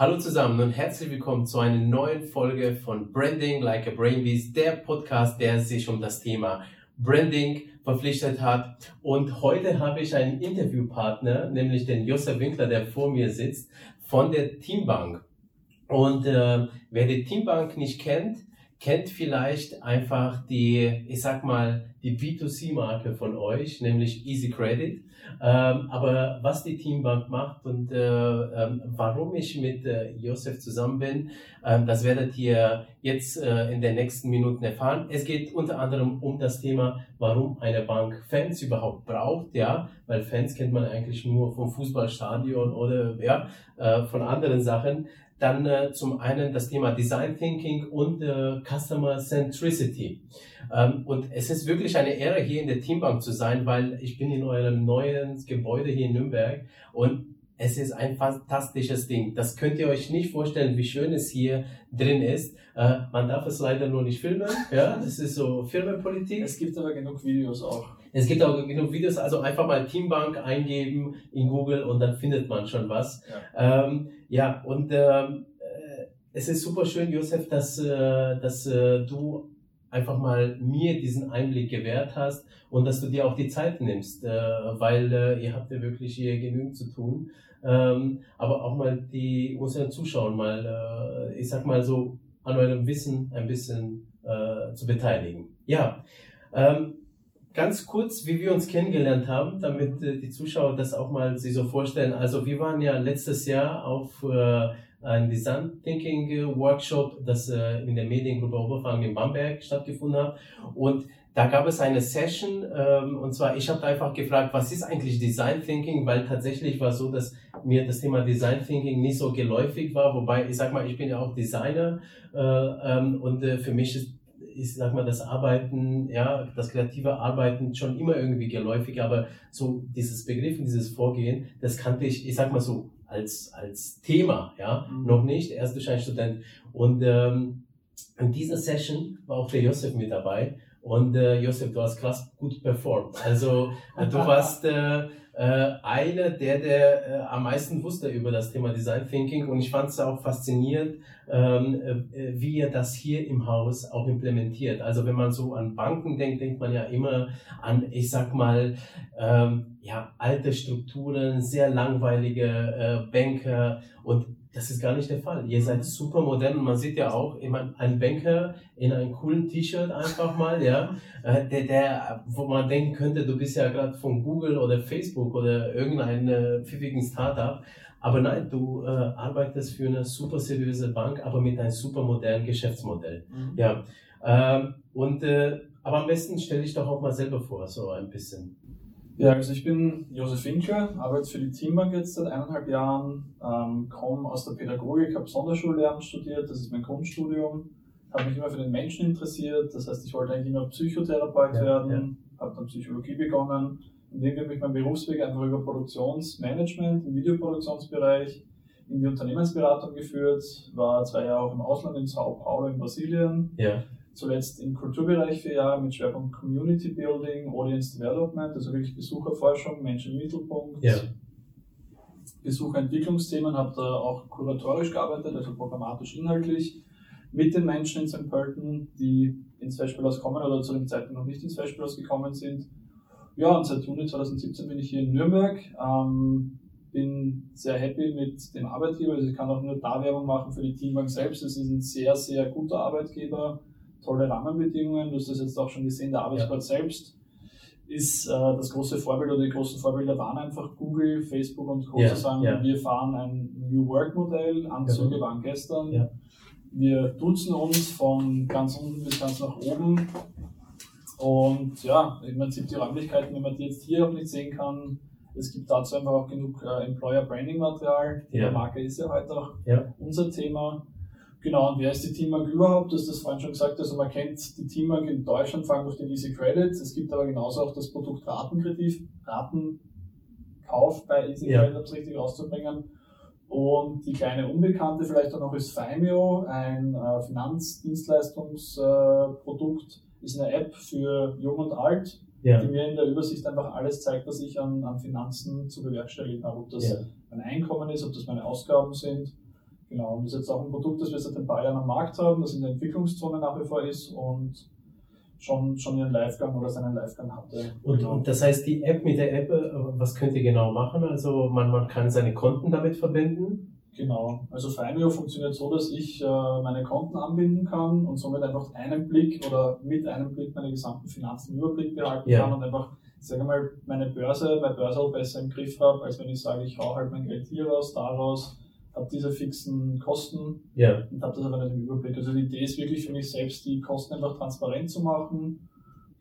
Hallo zusammen und herzlich willkommen zu einer neuen Folge von Branding Like a Brain Beast, der Podcast, der sich um das Thema Branding verpflichtet hat. Und heute habe ich einen Interviewpartner, nämlich den Josef Winkler, der vor mir sitzt, von der Teambank. Und äh, wer die Teambank nicht kennt, kennt vielleicht einfach die, ich sag mal, die B2C-Marke von euch, nämlich Easy Credit. Ähm, aber was die Teambank macht und äh, ähm, warum ich mit äh, Josef zusammen bin, ähm, das werdet ihr jetzt äh, in den nächsten Minuten erfahren. Es geht unter anderem um das Thema, warum eine Bank Fans überhaupt braucht, ja, weil Fans kennt man eigentlich nur vom Fußballstadion oder ja, äh, von anderen Sachen. Dann äh, zum einen das Thema Design Thinking und äh, Customer Centricity. Ähm, und es ist wirklich eine Ehre, hier in der Teambank zu sein, weil ich bin in eurem neuen Gebäude hier in Nürnberg und es ist ein fantastisches Ding. Das könnt ihr euch nicht vorstellen, wie schön es hier drin ist. Äh, man darf es leider nur nicht filmen. Ja, das ist so Firmenpolitik. Es gibt aber genug Videos auch. Es gibt auch genug Videos, also einfach mal Teambank eingeben in Google und dann findet man schon was. Ja, ähm, ja und ähm, äh, es ist super schön, Josef, dass, äh, dass äh, du einfach mal mir diesen Einblick gewährt hast und dass du dir auch die Zeit nimmst, äh, weil äh, ihr habt ja wirklich hier genügend zu tun. Ähm, aber auch mal die unseren Zuschauern mal, äh, ich sag mal so, an eurem Wissen ein bisschen äh, zu beteiligen. Ja, ähm, ganz kurz, wie wir uns kennengelernt haben, damit äh, die Zuschauer das auch mal sich so vorstellen. Also wir waren ja letztes Jahr auf äh, ein Design Thinking äh, Workshop, das äh, in der Mediengruppe Oberfranken in Bamberg stattgefunden hat. Und da gab es eine Session, ähm, und zwar, ich habe einfach gefragt, was ist eigentlich Design Thinking, weil tatsächlich war so, dass mir das Thema Design Thinking nicht so geläufig war, wobei ich sag mal, ich bin ja auch Designer äh, ähm, und äh, für mich ist ich sag mal, das Arbeiten, ja, das kreative Arbeiten schon immer irgendwie geläufig, aber so dieses Begriff und dieses Vorgehen, das kannte ich, ich sag mal so, als, als Thema, ja, mhm. noch nicht, erst Student. Und ähm, in dieser Session war auch der Josef mit dabei. Und äh, Josef, du hast krass gut performt. Also äh, du warst äh, äh, einer, der, der äh, am meisten wusste über das Thema Design Thinking und ich fand es auch faszinierend, ähm, äh, wie ihr das hier im Haus auch implementiert. Also wenn man so an Banken denkt, denkt man ja immer an, ich sag mal, ähm, ja, alte Strukturen, sehr langweilige äh, Banker und das ist gar nicht der Fall. Ihr seid super modern und man sieht ja auch, ich meine, ein Banker in einem coolen T-Shirt einfach mal, ja, äh, der, der, wo man denken könnte, du bist ja gerade von Google oder Facebook oder irgendeinem äh, pfiffigen Startup. Aber nein, du äh, arbeitest für eine super seriöse Bank, aber mit einem super modernen Geschäftsmodell. Mhm. Ja. Ähm, und äh, aber am besten stelle ich doch auch mal selber vor, so ein bisschen. Ja, also ich bin Josef Winkler, arbeite für die Teambank jetzt seit eineinhalb Jahren, ähm, komme aus der Pädagogik, habe Sonderschullehramt studiert, das ist mein Grundstudium, habe mich immer für den Menschen interessiert, das heißt, ich wollte eigentlich immer Psychotherapeut ja, werden, ja. habe dann Psychologie begonnen und irgendwie habe ich meinen Berufsweg einfach über Produktionsmanagement im Videoproduktionsbereich in die Unternehmensberatung geführt, war zwei Jahre auch im Ausland in Sao Paulo in Brasilien. Ja zuletzt im Kulturbereich vier Jahre mit Schwerpunkt Community Building, Audience Development, also wirklich Besucherforschung, Menschen im Mittelpunkt. Ja. Besucherentwicklungsthemen, habe da auch kuratorisch gearbeitet, also programmatisch inhaltlich, mit den Menschen in St. Pölten, die ins Festspielhaus kommen oder zu dem Zeitpunkt noch nicht ins Festspielhaus gekommen sind. Ja, und seit Juni 2017 bin ich hier in Nürnberg. Ähm, bin sehr happy mit dem Arbeitgeber. Also ich kann auch nur da Werbung machen für die Teambank selbst. Es ist ein sehr, sehr guter Arbeitgeber tolle Rahmenbedingungen. Du hast das jetzt auch schon gesehen, der Arbeitsplatz ja. selbst ist äh, das große Vorbild oder die großen Vorbilder waren einfach Google, Facebook und Co. Ja, zu sagen, ja. wir fahren ein New Work Modell, Anzüge ja. waren gestern. Wir duzen uns von ganz unten bis ganz nach oben. Und ja, im Prinzip die Räumlichkeiten, wenn man die jetzt hier auch nicht sehen kann, es gibt dazu einfach auch genug äh, Employer Branding Material. Die Marke ist ja heute auch unser Thema. Genau, und wer ist die Teambank überhaupt? Du hast das vorhin schon gesagt, also man kennt die Teambank in Deutschland vor allem durch den Easy Credit. Es gibt aber genauso auch das Produkt Ratenkredit, Ratenkauf bei Easy ja. Credit, um es richtig auszubringen. Und die kleine Unbekannte vielleicht auch noch ist Fimeo, ein äh, Finanzdienstleistungsprodukt, äh, ist eine App für Jung und Alt, ja. die mir in der Übersicht einfach alles zeigt, was ich an, an Finanzen zu bewerkstelligen habe. Ob das ja. mein Einkommen ist, ob das meine Ausgaben sind Genau, und das ist jetzt auch ein Produkt, das wir seit ein paar Jahren am Markt haben, das in der Entwicklungszone nach wie vor ist und schon, schon ihren Livegang oder seinen Livegang hatte. Und, genau. und das heißt, die App mit der App, äh, was könnt ihr genau machen? Also man, man kann seine Konten damit verbinden? Genau, also Fimeo funktioniert so, dass ich äh, meine Konten anbinden kann und somit einfach einen Blick oder mit einem Blick meine gesamten Finanzen Überblick behalten ja. kann und einfach, sage mal, meine Börse, meine Börse auch besser im Griff habe, als wenn ich sage, ich hau halt mein Geld hier raus, da raus, habe diese fixen Kosten ja. und habe das aber nicht im Überblick. Also die Idee ist wirklich für mich selbst, die Kosten einfach transparent zu machen.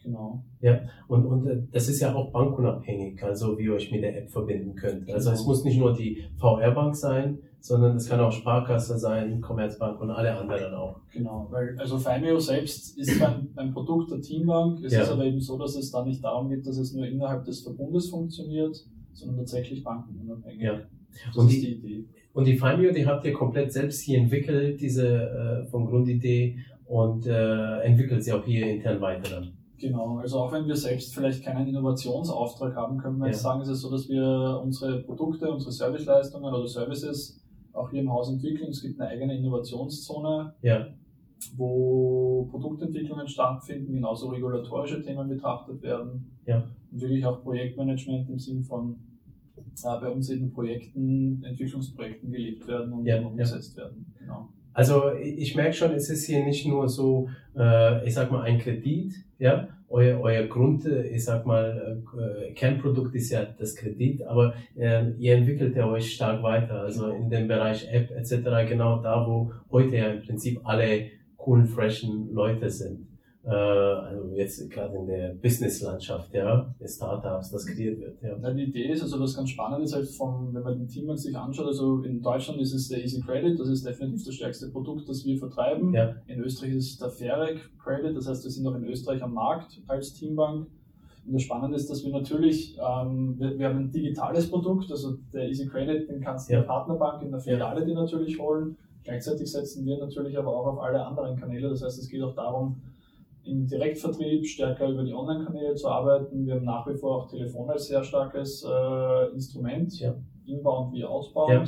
Genau. Ja, und, und äh, das ist ja auch bankunabhängig, also wie ihr euch mit der App verbinden könnt. Also genau. es muss nicht nur die VR-Bank sein, sondern es kann auch Sparkasse sein, Commerzbank und alle anderen auch. Genau, weil also Fimeo selbst ist ein, ein Produkt der Teambank. Es ja. ist aber eben so, dass es da nicht darum geht, dass es nur innerhalb des Verbundes funktioniert, sondern tatsächlich bankenunabhängig. Ja. Das und die, die Idee. Und die Fimeo, die habt ihr komplett selbst hier entwickelt, diese äh, von Grundidee und äh, entwickelt sie auch hier intern weiter dann. Genau, also auch wenn wir selbst vielleicht keinen Innovationsauftrag haben, können wir ja. jetzt sagen, ist es so, dass wir unsere Produkte, unsere Serviceleistungen oder Services auch hier im Haus entwickeln. Es gibt eine eigene Innovationszone, ja. wo Produktentwicklungen stattfinden, genauso regulatorische Themen betrachtet werden. Ja. Und wirklich auch Projektmanagement im Sinn von äh, bei uns eben Projekten, Entwicklungsprojekten gelebt werden und ja, umgesetzt ja. werden. Genau. Also ich merke schon, es ist hier nicht nur so, äh, ich sag mal, ein Kredit, ja, euer, euer Grund, ich sag mal, äh, Kernprodukt ist ja das Kredit, aber äh, ihr entwickelt ja euch stark weiter, also in dem Bereich App etc., genau da, wo heute ja im Prinzip alle coolen, freshen Leute sind äh, also jetzt gerade in der Business-Landschaft, ja, der Startups, das kreiert wird. Ja. ja. die Idee ist, also was ganz spannend ist, halt vom, wenn man den Team sich anschaut, also in Deutschland ist es der Easy Credit, das ist definitiv das stärkste Produkt, das wir vertreiben. Ja. In Österreich ist es der Fairec Credit, das heißt, wir sind auch in Österreich am Markt als Teambank. Und das Spannende ist, dass wir natürlich, ähm, wir, wir, haben ein digitales Produkt, also der Easy Credit, den kannst du ja. in der Partnerbank, in der Filiale die natürlich holen. Gleichzeitig setzen wir natürlich aber auch auf alle anderen Kanäle. Das heißt, es geht auch darum, im Direktvertrieb stärker über die Online-Kanäle zu arbeiten. Wir haben nach wie vor auch Telefon als sehr starkes äh, Instrument, ja. inbound wie outbound. Ja.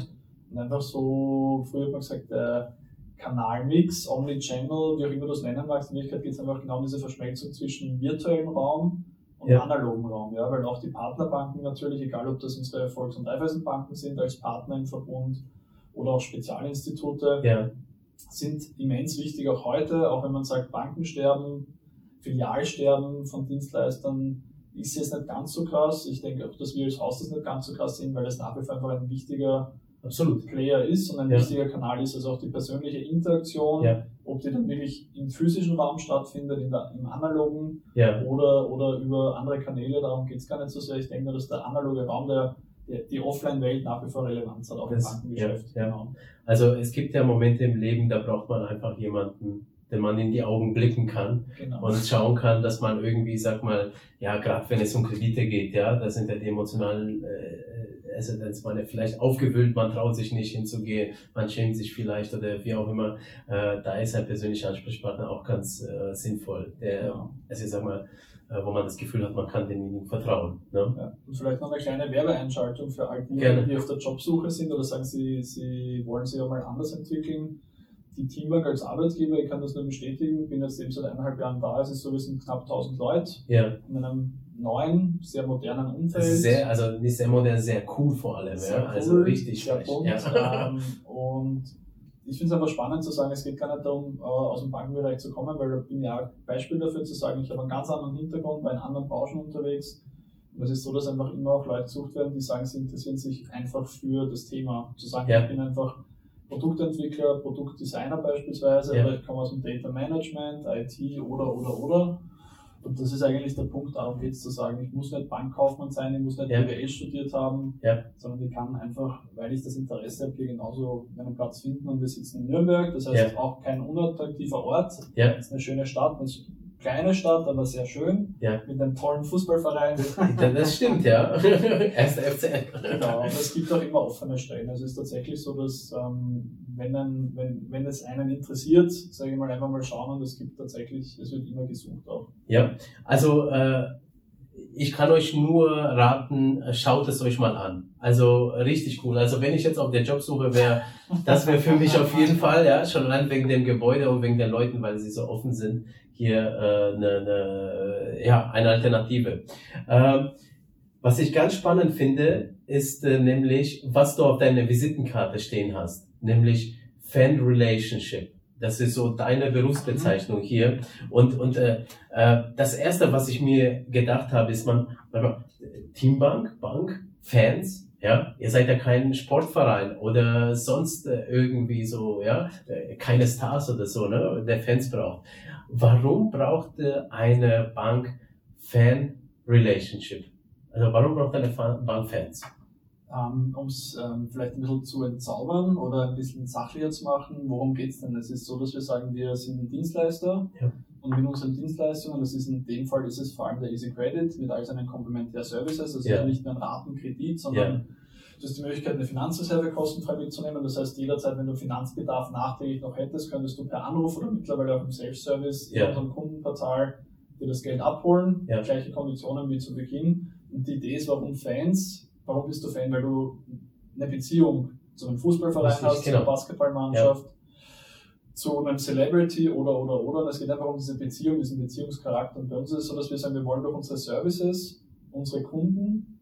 Und einfach so, früher hat man gesagt, der Kanalmix, Omnichannel, wie auch immer du das nennen magst, in Wirklichkeit geht es einfach genau um diese Verschmelzung zwischen virtuellem Raum und ja. analogen Raum, ja, weil auch die Partnerbanken natürlich, egal ob das unsere Volks- und Eiweisenbanken sind als Partner im Verbund oder auch Spezialinstitute, ja sind immens wichtig auch heute, auch wenn man sagt, Bankensterben, Filialsterben von Dienstleistern ist jetzt nicht ganz so krass. Ich denke auch, dass wir als Haus das nicht ganz so krass sehen, weil es nach wie vor einfach ein wichtiger Absolut. Player ist und ein ja. wichtiger Kanal ist, also auch die persönliche Interaktion, ja. ob die dann wirklich im physischen Raum stattfindet, der, im analogen ja. oder, oder über andere Kanäle, darum geht es gar nicht so sehr. Ich denke, dass der analoge Raum, der die Offline-Welt nach wie vor Relevanz hat, auch das, im Bankengeschäft. Ja, ja. Genau. Also es gibt ja Momente im Leben, da braucht man einfach jemanden, den man in die Augen blicken kann genau. und schauen kann, dass man irgendwie, sag mal, ja, gerade wenn es um Kredite geht, ja, da sind ja die emotionalen äh, Assetens, man ist vielleicht aufgewühlt, man traut sich nicht hinzugehen, man schämt sich vielleicht oder wie auch immer. Äh, da ist ein persönlicher Ansprechpartner auch ganz äh, sinnvoll. Der, ja. also ich sag mal, wo man das Gefühl hat, man kann demjenigen vertrauen. Ne? Ja. Und vielleicht noch eine kleine Werbeeinschaltung für all die, die auf der Jobsuche sind oder sagen, sie, sie wollen sich ja mal anders entwickeln. Die Teamwork als Arbeitgeber, ich kann das nur bestätigen, bin jetzt eben seit eineinhalb Jahren da, es ist so, wir sind knapp 1000 Leute ja. in einem neuen, sehr modernen Umfeld. Sehr, also nicht sehr modern, sehr cool vor allem. Sehr ja? Also cool, richtig sehr bunt, ja. ähm, und ich finde es einfach spannend zu sagen, es geht gar nicht darum, äh, aus dem Bankenbereich zu kommen, weil da bin ja ein Beispiel dafür zu sagen, ich habe einen ganz anderen Hintergrund, bei anderen Branchen unterwegs. Und es ist so, dass einfach immer auch Leute gesucht werden, die sagen, sie interessieren sich einfach für das Thema. Zu sagen, ja. ich bin einfach Produktentwickler, Produktdesigner beispielsweise, ja. oder ich komme aus dem Data Management, IT oder, oder, oder. Und das ist eigentlich der Punkt, darum geht es zu sagen, ich muss nicht Bankkaufmann sein, ich muss nicht ja. BWL studiert haben, ja. sondern ich kann einfach, weil ich das Interesse habe, hier genauso meinen Platz finden. Und wir sitzen in Nürnberg, das heißt ja. auch kein unattraktiver Ort. Ja. Es ist eine schöne Stadt, kleine Stadt, aber sehr schön. Ja. Mit einem tollen Fußballverein. das stimmt, ja. Erster FCN. Genau, und es gibt auch immer offene Stellen. Also es ist tatsächlich so, dass ähm, wenn, ein, wenn, wenn es einen interessiert, sage ich mal, einfach mal schauen und es gibt tatsächlich, es wird immer gesucht auch. Ja, also äh, ich kann euch nur raten, schaut es euch mal an. Also richtig cool. Also wenn ich jetzt auf der Jobsuche wäre, das wäre für mich auf jeden Fall, ja, schon allein wegen dem Gebäude und wegen den Leuten, weil sie so offen sind, hier äh, eine, ne, ja, eine Alternative. Ähm, was ich ganz spannend finde, ist äh, nämlich, was du auf deiner Visitenkarte stehen hast, nämlich Fan Relationship. Das ist so deine Berufsbezeichnung mhm. hier. Und, und äh, äh, das Erste, was ich mir gedacht habe, ist man, Teambank, Bank, Fans, ja, ihr seid ja kein Sportverein oder sonst äh, irgendwie so, ja, äh, keine Stars oder so, ne, der Fans braucht. Warum braucht eine Bank Fan Relationship? Also warum braucht eine Bank Fans? Ähm, um es ähm, vielleicht ein bisschen zu entzaubern oder ein bisschen sachlicher zu machen, worum geht es denn? Es ist so, dass wir sagen, wir sind ein Dienstleister ja. und mit unseren Dienstleistungen, das ist in dem Fall ist es vor allem der Easy Credit mit all seinen Complementary Services, also ja. nicht nur ein Ratenkredit, sondern ja. du hast die Möglichkeit, eine Finanzreserve kostenfrei mitzunehmen. Das heißt, jederzeit, wenn du Finanzbedarf nachträglich noch hättest, könntest du per Anruf oder mittlerweile auch im Self-Service in unserem Kundenportal dir das Geld abholen, gleiche Konditionen wie zu Beginn. Und die Idee ist, warum Fans Warum bist du Fan? Weil du eine Beziehung zu einem Fußballverein hast, genau. zu einer Basketballmannschaft, ja. zu einem Celebrity oder, oder, oder. Es geht einfach um diese Beziehung, diesen Beziehungscharakter. Und bei uns ist es so, dass wir sagen, wir wollen durch unsere Services unsere Kunden,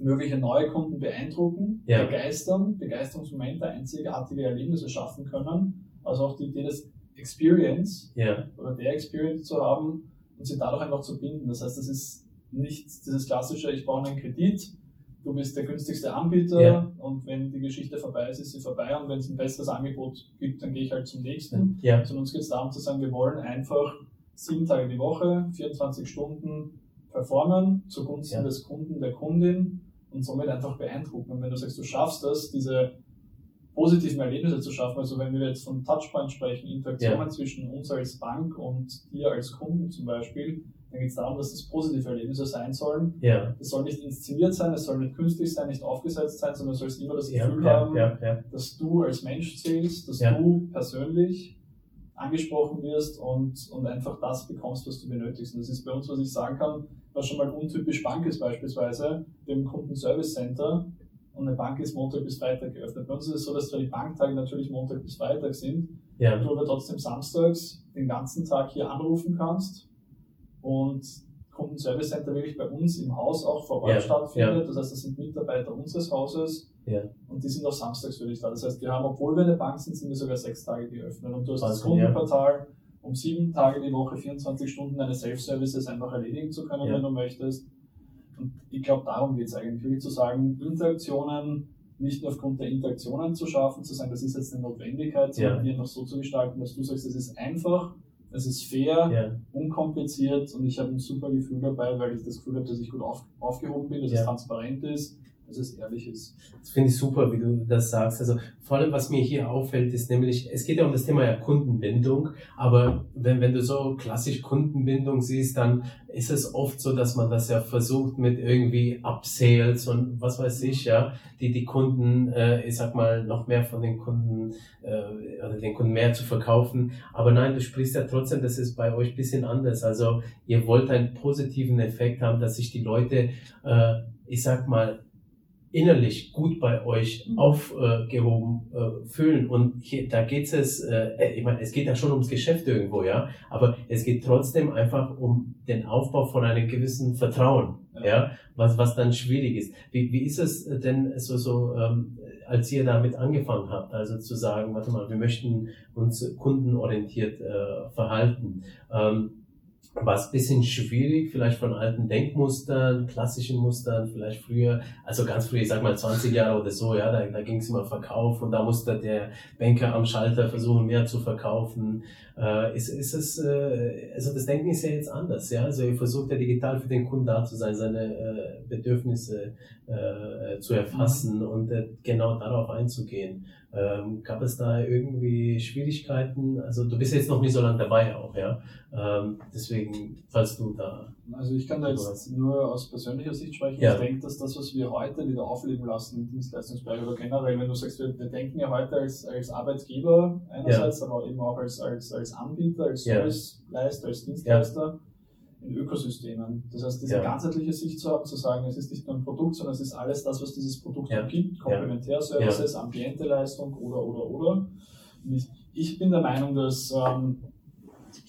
mögliche neue Kunden beeindrucken, ja. begeistern, Begeisterungsmomente, einzigartige Erlebnisse schaffen können. Also auch die Idee des Experience ja. oder der Experience zu haben und sie dadurch einfach zu binden. Das heißt, das ist nicht dieses klassische, ich brauche einen Kredit, du bist der günstigste Anbieter ja. und wenn die Geschichte vorbei ist, ist sie vorbei und wenn es ein besseres Angebot gibt, dann gehe ich halt zum nächsten. Ja. Sondern uns geht es darum zu sagen, wir wollen einfach sieben Tage die Woche, 24 Stunden performen zugunsten ja. des Kunden, der Kundin und somit einfach beeindrucken. Und wenn du sagst, du schaffst das, diese positiven Erlebnisse zu schaffen, also wenn wir jetzt von Touchpoint sprechen, Interaktionen zwischen uns als Bank und dir als Kunden zum Beispiel, dann geht es darum, dass das positive Erlebnisse sein sollen. Ja. Es soll nicht inszeniert sein, es soll nicht künstlich sein, nicht aufgesetzt sein, sondern du sollst immer das Gefühl ja, haben, ja, dass du als Mensch zählst, dass du persönlich angesprochen wirst und, und einfach das bekommst, was du benötigst. Und das ist bei uns, was ich sagen kann, was schon mal untypisch Bank ist beispielsweise, wir haben ein Kundenservice Center und eine Bank ist Montag bis Freitag geöffnet. Bei uns ist es so, dass zwar die Banktage natürlich Montag bis Freitag sind, ja. du aber trotzdem samstags den ganzen Tag hier anrufen kannst und Kundenservice Center wirklich bei uns im Haus auch vor Ort ja, stattfindet. Ja. Das heißt, das sind Mitarbeiter unseres Hauses ja. und die sind auch samstags für dich da. Das heißt, wir haben, obwohl wir eine Bank sind, sind wir sogar sechs Tage geöffnet. Und du hast das Kundenportal, um sieben Tage die Woche, 24 Stunden deine Self-Services einfach erledigen zu können, wenn du möchtest. Und ich glaube, darum geht es eigentlich, wirklich zu sagen, Interaktionen nicht nur aufgrund der Interaktionen zu schaffen, zu sagen, das ist jetzt eine Notwendigkeit, sondern die einfach so zu gestalten, dass du sagst, es ist einfach, es ist fair, ja. unkompliziert und ich habe ein super Gefühl dabei, weil ich das Gefühl habe, dass ich gut auf, aufgehoben bin, dass ja. es transparent ist, dass es ehrlich ist. Das finde ich super, wie du das sagst. Also vor allem, was mir hier auffällt, ist nämlich, es geht ja um das Thema ja Kundenbindung, aber wenn, wenn du so klassisch Kundenbindung siehst, dann ist es oft so, dass man das ja versucht mit irgendwie Upsales und was weiß ich, ja, die die Kunden, äh, ich sag mal, noch mehr von den Kunden äh, oder den Kunden mehr zu verkaufen. Aber nein, du sprichst ja trotzdem, das ist bei euch ein bisschen anders. Also ihr wollt einen positiven Effekt haben, dass sich die Leute, äh, ich sag mal, innerlich gut bei euch mhm. aufgehoben äh, fühlen. Und hier, da geht es, äh, ich meine, es geht ja schon ums Geschäft irgendwo, ja, aber es geht trotzdem einfach um den Aufbau von einem gewissen Vertrauen, ja, ja was, was dann schwierig ist. Wie, wie ist es denn so, so ähm, als ihr damit angefangen habt, also zu sagen, warte mal, wir möchten uns kundenorientiert äh, verhalten? Ähm, war es ein bisschen schwierig, vielleicht von alten Denkmustern, klassischen Mustern, vielleicht früher, also ganz früh, ich sag mal 20 Jahre oder so, ja, da, da ging es immer Verkauf und da musste der Banker am Schalter versuchen, mehr zu verkaufen. Äh, ist, ist es, äh, also das Denken ist ja jetzt anders, ja, also ihr versucht ja digital für den Kunden da zu sein, seine äh, Bedürfnisse äh, zu erfassen mhm. und äh, genau darauf einzugehen. Ähm, gab es da irgendwie Schwierigkeiten? Also du bist jetzt noch nicht so lange dabei auch, ja. Ähm, deswegen, falls du da. Also ich kann da jetzt hast. nur aus persönlicher Sicht sprechen. Ja. Ich denke, dass das, was wir heute wieder aufleben lassen im Dienstleistungsbereich oder generell, wenn du sagst, wir, wir denken ja heute als, als Arbeitgeber einerseits, ja. aber eben auch als, als, als Anbieter, als Serviceleister, als Dienstleister. In Ökosystemen. Das heißt, diese ja. ganzheitliche Sicht zu haben, zu sagen, es ist nicht nur ein Produkt, sondern es ist alles das, was dieses Produkt ja. gibt, Komplementärservices, ja. Ambiente-Leistung oder, oder, oder. Ich, ich, bin der Meinung, dass ähm,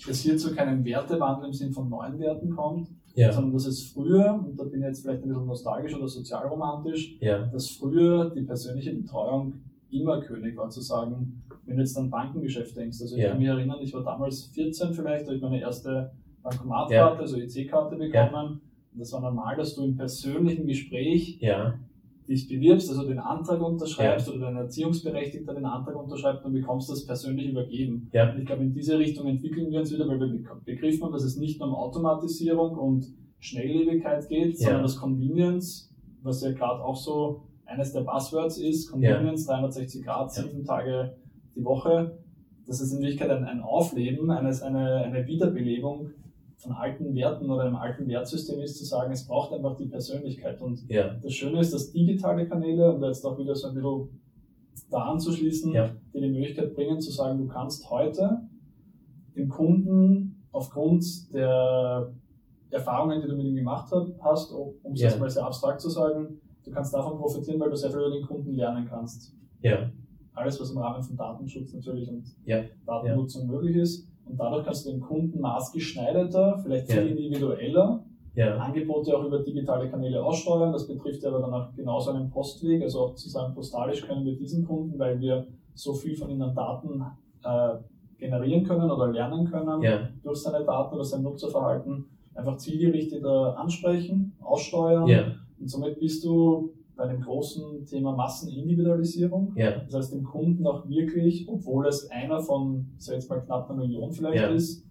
es hier zu keinem Wertewandel im Sinn von neuen Werten kommt, ja. sondern dass es früher, und da bin ich jetzt vielleicht ein bisschen nostalgisch oder sozialromantisch, ja. dass früher die persönliche Betreuung immer König war, zu sagen, wenn du jetzt an Bankengeschäft denkst, also ich kann mich erinnern, ich war damals 14 vielleicht, da habe ich meine erste Bankomatkarte, ja. also EC-Karte bekommen. Ja. Und das war normal, dass du im persönlichen Gespräch ja. dich bewirbst, also den Antrag unterschreibst oder dein Erziehungsberechtigter den Antrag unterschreibt und bekommst das persönlich übergeben. Und ich glaube, in diese Richtung entwickeln wir uns wieder, weil wir begriffen haben, dass es nicht nur um Automatisierung und Schnelllebigkeit geht, sondern das Convenience, was ja gerade auch so eines der Buzzwords ist, Convenience 360 Grad, sieben Tage die Woche, das ist in Wirklichkeit ein, ein Aufleben, eines, eine, eine Wiederbelebung von alten Werten oder einem alten Wertsystem ist, zu sagen, es braucht einfach die Persönlichkeit. Und ja. das Schöne ist, dass digitale Kanäle, um jetzt auch wieder so ein bisschen da anzuschließen, ja. die die Möglichkeit bringen, zu sagen, du kannst heute dem Kunden aufgrund der Erfahrungen, die du mit ihm gemacht hast, um es ja. jetzt mal sehr abstrakt zu sagen, du kannst davon profitieren, weil du sehr viel über den Kunden lernen kannst. Ja. Alles, was im Rahmen von Datenschutz natürlich und. Datennutzung möglich ist. Und dadurch kannst du dem Kunden maßgeschneiderter, vielleicht viel ja. individueller ja. Angebote auch über digitale Kanäle aussteuern. Das betrifft aber dann auch genauso einen Postweg, also auch zu sagen, postalisch können wir diesen Kunden, weil wir so viel von ihnen Daten äh, generieren können oder lernen können ja. durch seine Daten oder sein Nutzerverhalten, einfach zielgerichteter ansprechen, aussteuern. Ja. Und somit bist du bei dem großen Thema Massenindividualisierung. Ja. Das heißt, dem Kunden auch wirklich, obwohl es einer von, sag jetzt mal knapp einer Million vielleicht ja. ist,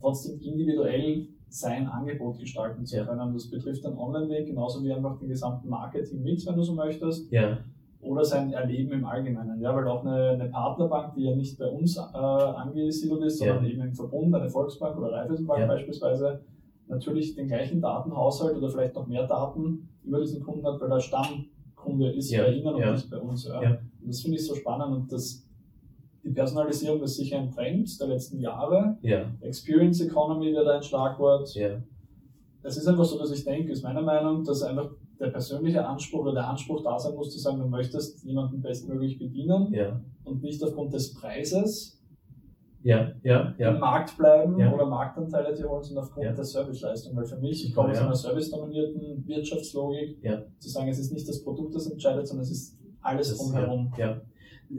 trotzdem individuell sein Angebot gestalten zu können. Das betrifft den Online-Weg genauso wie einfach den gesamten Marketing-Mix, wenn du so möchtest. Ja. Oder sein Erleben im Allgemeinen. Ja, weil auch eine, eine Partnerbank, die ja nicht bei uns äh, angesiedelt ist, sondern eben im Verbund, eine Volksbank oder Raiffeisenbank beispielsweise, natürlich den gleichen Datenhaushalt oder vielleicht noch mehr Daten über diesen Kunden hat, weil er Stammkunde ist ja, bei Ihnen ja. und nicht bei uns. Ja. Und das finde ich so spannend und das, die Personalisierung ist sicher ein Trend der letzten Jahre. Experience Economy wäre da ein Schlagwort. Es ist einfach so, dass ich denke, ist meine Meinung, dass einfach der persönliche Anspruch oder der Anspruch da sein muss, zu sagen, du möchtest jemanden bestmöglich bedienen und nicht aufgrund des Preises ja, ja, ja. im Markt bleiben ja. oder Marktanteile zu holen, sondern aufgrund ja. der Serviceleistung. Weil für mich, ich komme aus einer servicedominierten Wirtschaftslogik, zu sagen, es ist nicht das Produkt, das entscheidet, sondern es ist alles das, drumherum. Ja,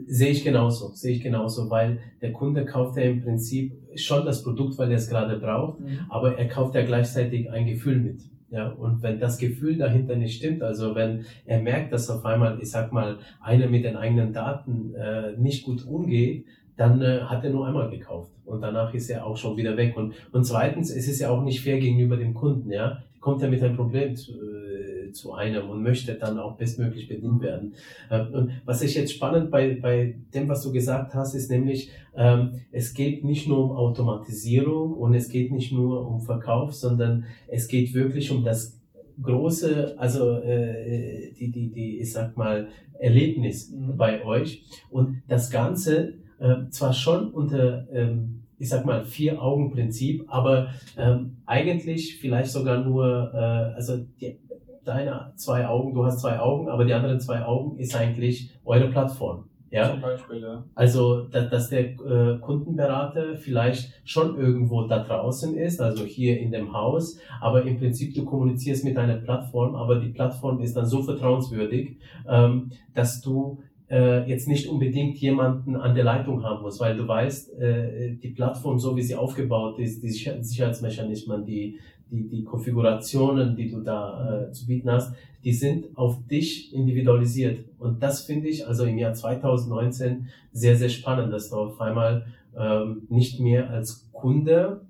Sehe ich genauso, sehe ich genauso, weil der Kunde kauft ja im Prinzip schon das Produkt, weil er es gerade braucht, mhm. aber er kauft ja gleichzeitig ein Gefühl mit. Ja, und wenn das Gefühl dahinter nicht stimmt, also wenn er merkt, dass auf einmal, ich sag mal, einer mit den eigenen Daten äh, nicht gut umgeht, dann äh, hat er nur einmal gekauft und danach ist er auch schon wieder weg. Und, und zweitens, es ist ja auch nicht fair gegenüber dem Kunden, ja. Kommt er mit einem Problem zu, äh, zu einem und möchte dann auch bestmöglich bedient werden. Äh, und was ich jetzt spannend bei, bei dem, was du gesagt hast, ist nämlich, ähm, es geht nicht nur um Automatisierung und es geht nicht nur um Verkauf, sondern es geht wirklich um das große, also äh, die, die, die, ich sag mal, Erlebnis mhm. bei euch. Und das Ganze äh, zwar schon unter, ähm, ich sag mal, Vier-Augen-Prinzip, aber ähm, eigentlich vielleicht sogar nur, äh, also die, deine zwei Augen, du hast zwei Augen, aber die anderen zwei Augen ist eigentlich eure Plattform. Ja? Zum Beispiel, ja. Also, dass, dass der äh, Kundenberater vielleicht schon irgendwo da draußen ist, also hier in dem Haus, aber im Prinzip du kommunizierst mit deiner Plattform, aber die Plattform ist dann so vertrauenswürdig, ähm, dass du äh, jetzt nicht unbedingt jemanden an der Leitung haben muss, weil du weißt, äh, die Plattform, so wie sie aufgebaut ist, die Sicherheitsmechanismen, die, die, die Konfigurationen, die du da äh, zu bieten hast, die sind auf dich individualisiert. Und das finde ich also im Jahr 2019 sehr, sehr spannend, dass du auf einmal ähm, nicht mehr als Kunde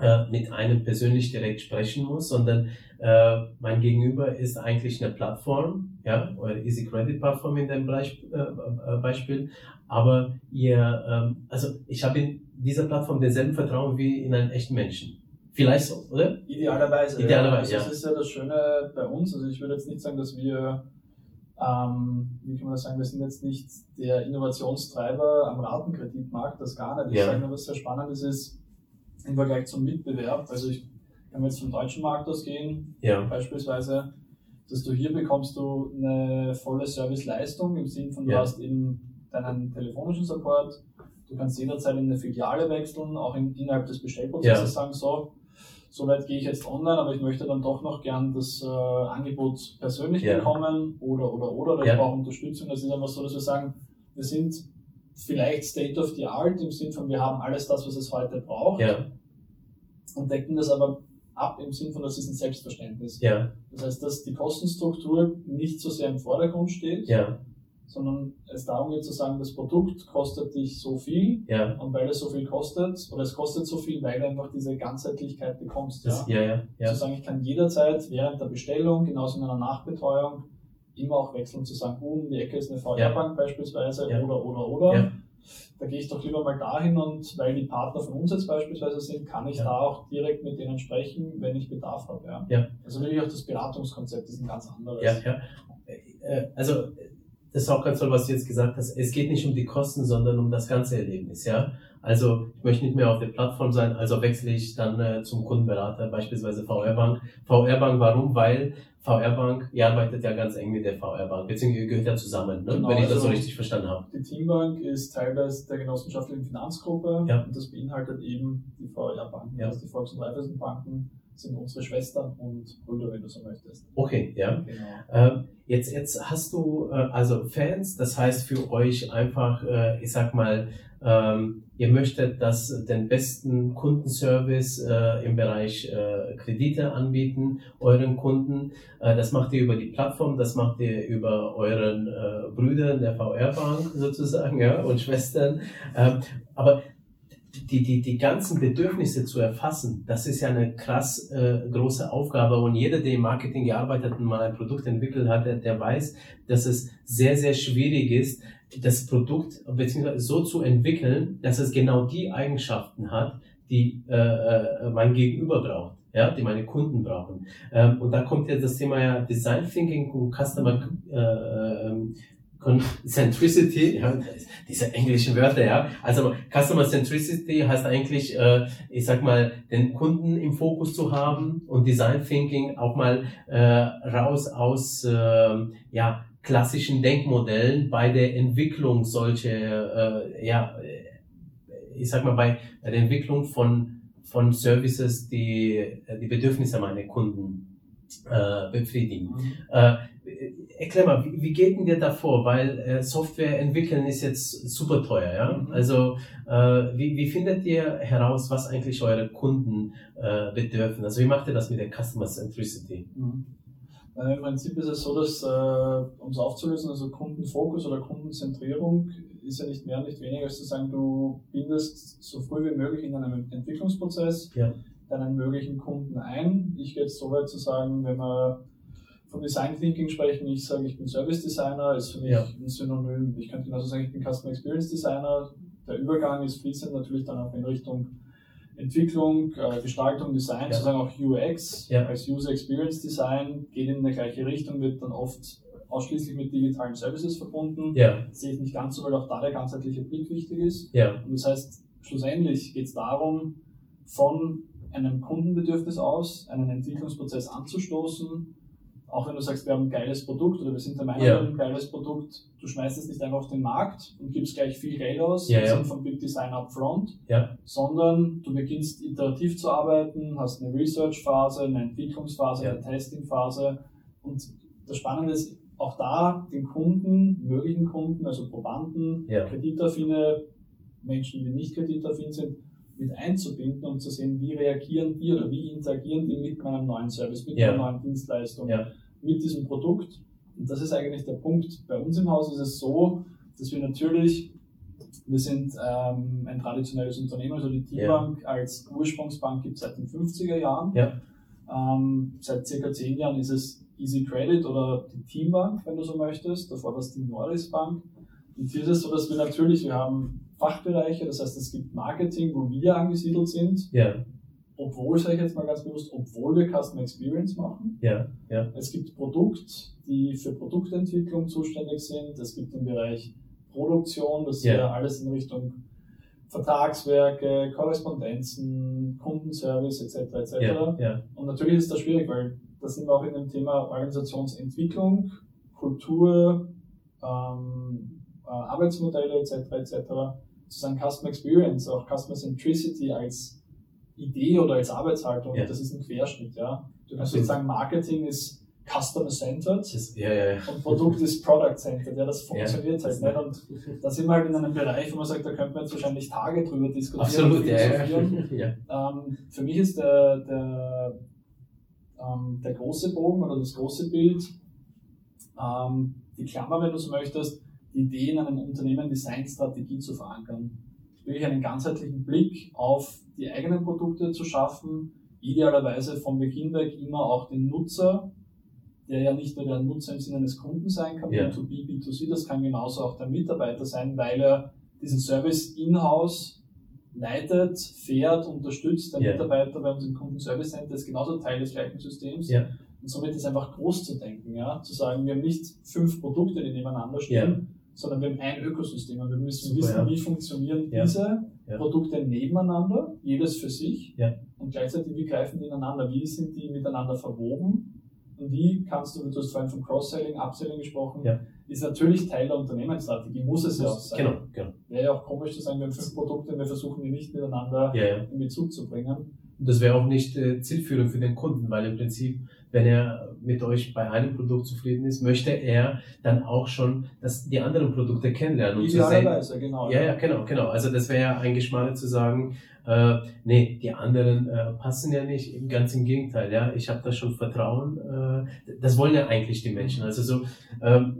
äh, mit einem persönlich direkt sprechen muss, sondern äh, mein Gegenüber ist eigentlich eine Plattform, ja, oder Easy Credit Plattform in dem äh, äh, Beispiel. Aber ihr, ähm, also ich habe in dieser Plattform denselben Vertrauen wie in einen echten Menschen. Vielleicht so, oder? Idealerweise. Idealerweise, ja. Also Das ist ja das Schöne bei uns. Also ich würde jetzt nicht sagen, dass wir, ähm, wie kann man das sagen, wir sind jetzt nicht der Innovationstreiber am Ratenkreditmarkt, das gar nicht. Ich ja. sage nur, was sehr spannend ist, ist im Vergleich zum Mitbewerb. Also ich wir jetzt vom deutschen Markt ausgehen, Ja. beispielsweise, dass du hier bekommst du eine volle Serviceleistung im Sinne von, du Ja. hast eben deinen telefonischen Support, du kannst jederzeit in eine Filiale wechseln, auch in, innerhalb des Bestellprozesses Ja. sagen, so, so weit gehe ich jetzt online, aber ich möchte dann doch noch gern das äh, Angebot persönlich Ja. bekommen oder, oder, oder, oder ich brauche Unterstützung. Das ist einfach so, dass wir sagen, wir sind vielleicht State of the Art im Sinne von, wir haben alles das, was es heute braucht und decken das aber ab im Sinne von, das ist ein Selbstverständnis. ja, Das heißt, dass die Kostenstruktur nicht so sehr im Vordergrund steht, ja, sondern es darum geht zu sagen, das Produkt kostet dich so viel ja, und weil es so viel kostet, oder es kostet so viel, weil du einfach diese Ganzheitlichkeit bekommst. das, ja? ja, ja, ja, Zu sagen, ich kann jederzeit während der Bestellung, genauso in einer Nachbetreuung, immer auch wechseln zu sagen, oh, um die Ecke ist eine VR-Bank beispielsweise Ja. oder, oder, oder. Da gehe ich doch lieber mal dahin und weil die Partner von uns jetzt beispielsweise sind, kann ich Ja. da auch direkt mit denen sprechen, wenn ich Bedarf habe. Ja. Ja. Also wirklich auch das Beratungskonzept ist ein ganz anderes. ja, ja. Äh, Also, das ist auch ganz toll, was du jetzt gesagt hast. Es geht nicht um die Kosten, sondern um das ganze Erlebnis, ja. Also, ich möchte nicht mehr auf der Plattform sein, also wechsle ich dann äh, zum Kundenberater, beispielsweise VR-Bank. VR-Bank, warum? Weil VR-Bank, ihr arbeitet ja ganz eng mit der VR-Bank, beziehungsweise ihr gehört ja zusammen, ne? Genau, wenn ich das so also- richtig verstanden habe. Die Teambank ist Teil des, der genossenschaftlichen Finanzgruppe Ja. und das beinhaltet eben die VR-Banken. Ja. Also die Volks- und Raiffeisenbanken sind unsere Schwestern und Brüder, wenn du so möchtest. Okay, ja. Genau. Ähm, jetzt, jetzt hast du äh, also Fans, das heißt für euch einfach, äh, ich sag mal, ähm, ihr möchtet das den besten Kundenservice äh, im Bereich äh, Kredite anbieten, euren Kunden. Äh, das macht ihr über die Plattform, das macht ihr über euren äh, Brüdern der VR-Bank sozusagen ja, und Schwestern. Ähm, aber die, die, die ganzen Bedürfnisse zu erfassen, das ist ja eine krass äh, große Aufgabe. Und jeder, der im Marketing gearbeitet und mal ein Produkt entwickelt hat, der, der weiß, dass es sehr, sehr schwierig ist, das Produkt beziehungsweise so zu entwickeln, dass es genau die Eigenschaften hat, die äh, äh, mein Gegenüber braucht, ja, die meine Kunden brauchen. Ähm, und da kommt ja das Thema ja Design Thinking und Customer äh, ähm, Centricity, ja, diese englischen Wörter, ja. Also Customer Centricity heißt eigentlich, äh, ich sag mal, den Kunden im Fokus zu haben und Design Thinking auch mal äh, raus aus äh, ja, klassischen Denkmodellen bei der Entwicklung solcher, äh, ja, ich sag mal, bei, bei der Entwicklung von, von Services, die die Bedürfnisse meiner Kunden äh, befriedigen. Äh, erklär mal, wie, wie geht denn dir davor? Weil äh, Software entwickeln ist jetzt super teuer, ja? Mhm. Also äh, wie, wie findet ihr heraus, was eigentlich eure Kunden äh, bedürfen? Also wie macht ihr das mit der Customer Centricity? Mhm. Äh, Im Prinzip ist es so, dass, äh, um es aufzulösen, also Kundenfokus oder Kundenzentrierung ist ja nicht mehr und nicht weniger als zu sagen, du bindest so früh wie möglich in einem Entwicklungsprozess Ja. deinen möglichen Kunden ein. Ich gehe jetzt so weit zu sagen, wenn wir vom Design Thinking sprechen, ich sage, ich bin Service Designer, ist für mich Ja. ein Synonym. Ich könnte genauso sagen, ich bin Customer Experience Designer. Der Übergang ist fließend natürlich dann auch in Richtung Entwicklung, äh, Gestaltung, Design, Ja. sozusagen auch UX Ja. als User Experience Design, geht in eine gleiche Richtung, wird dann oft ausschließlich mit digitalen Services verbunden. Ja, sehe ich nicht ganz so, weil auch da der ganzheitliche Blick wichtig ist. ja, Und das heißt, schlussendlich geht es darum, von einem Kundenbedürfnis aus einen Entwicklungsprozess anzustoßen. Auch wenn du sagst, wir haben ein geiles Produkt oder wir sind der Meinung, Ja. wir haben ein geiles Produkt, du schmeißt es nicht einfach auf den Markt und gibst gleich viel Geld aus, Ja, ja. Von Big Design upfront, Ja. sondern du beginnst iterativ zu arbeiten, hast eine Research-Phase, eine Entwicklungsphase, Ja. eine Testing-Phase und das Spannende ist, auch da den Kunden, möglichen Kunden, also Probanden, kreditaffine Menschen, die nicht kreditaffin sind, mit einzubinden und zu sehen, wie reagieren die oder wie interagieren die mit meinem neuen Service, mit Ja. meiner neuen Dienstleistung, Ja. mit diesem Produkt. Und das ist eigentlich der Punkt. Bei uns im Haus ist es so, dass wir natürlich, wir sind ähm, ein traditionelles Unternehmen, also die Teambank als Ursprungsbank gibt es seit den 50er Jahren. Ja. Ähm, seit circa zehn Jahren ist es Easy Credit oder die Teambank, wenn du so möchtest. Davor war es die Norris Bank. Und hier ist es so, dass wir natürlich, wir haben Fachbereiche, das heißt, es gibt Marketing, wo wir angesiedelt sind, ja, obwohl, sage ich jetzt mal ganz bewusst, obwohl wir Customer Experience machen. ja, ja, Es gibt Produkt, die für Produktentwicklung zuständig sind. Es gibt den Bereich Produktion, das Ja. ja alles in Richtung Vertragswerke, Korrespondenzen, Kundenservice etc. etc. Ja, ja. Und natürlich ist das schwierig, weil da sind wir auch in dem Thema Organisationsentwicklung, Kultur, ähm, äh, Arbeitsmodelle etc. etc. Sozusagen Customer Experience, auch Customer Centricity als Idee oder als Arbeitshaltung, Ja. das ist ein Querschnitt. Ja? Du kannst Absolut. sozusagen Marketing ist Customer-centered ja, ja, ja. und Produkt ist Product-centered. Ja, das funktioniert halt nicht. Und da sind wir halt in einem Bereich, wo man sagt, da könnte man jetzt wahrscheinlich Tage drüber diskutieren Absolut. Ähm, für mich ist der, der, ähm, der große Bogen oder das große Bild, ähm, die Klammer, wenn du so möchtest, die Idee in einem Unternehmen Designstrategie zu verankern. Wirklich einen ganzheitlichen Blick auf die eigenen Produkte zu schaffen, idealerweise von Beginn weg immer auch den Nutzer, der ja nicht nur der Nutzer im Sinne des Kunden sein kann, Ja. B2B, B2C, das kann genauso auch der Mitarbeiter sein, weil er diesen Service in-house leitet, fährt, unterstützt. Der Ja. Mitarbeiter bei uns im Kundenservice Center ist genauso Teil des gleichen Systems. Ja. Und somit ist einfach groß zu denken, ja, zu sagen, wir haben nicht fünf Produkte, die nebeneinander stehen, sondern wir haben ein Ökosystem und wir müssen Super, wissen, ja. wie funktionieren Ja. diese Ja. Produkte nebeneinander, jedes für sich und gleichzeitig, wie greifen die ineinander, wie sind die miteinander verwoben und wie kannst du, du hast vorhin von Cross-Selling, Upselling gesprochen, ist natürlich Teil der Unternehmensstrategie, muss es ja auch sein. Genau, genau. Wäre ja auch komisch zu sagen, wir haben fünf Produkte und wir versuchen die nicht miteinander in Bezug zu bringen. Und das wäre auch nicht äh, zielführend für den Kunden, weil im Prinzip, wenn er mit euch bei einem Produkt zufrieden ist, möchte er dann auch schon das, die anderen Produkte kennenlernen und zu sehen. Idealerweise, genau. Ja, ja, genau, genau. Also das wäre ja ein Geschmack zu sagen, äh, nee, die anderen äh, passen ja nicht. Ganz im Gegenteil, ja. Ich habe da schon Vertrauen. Äh, das wollen ja eigentlich die Menschen. Also so ähm,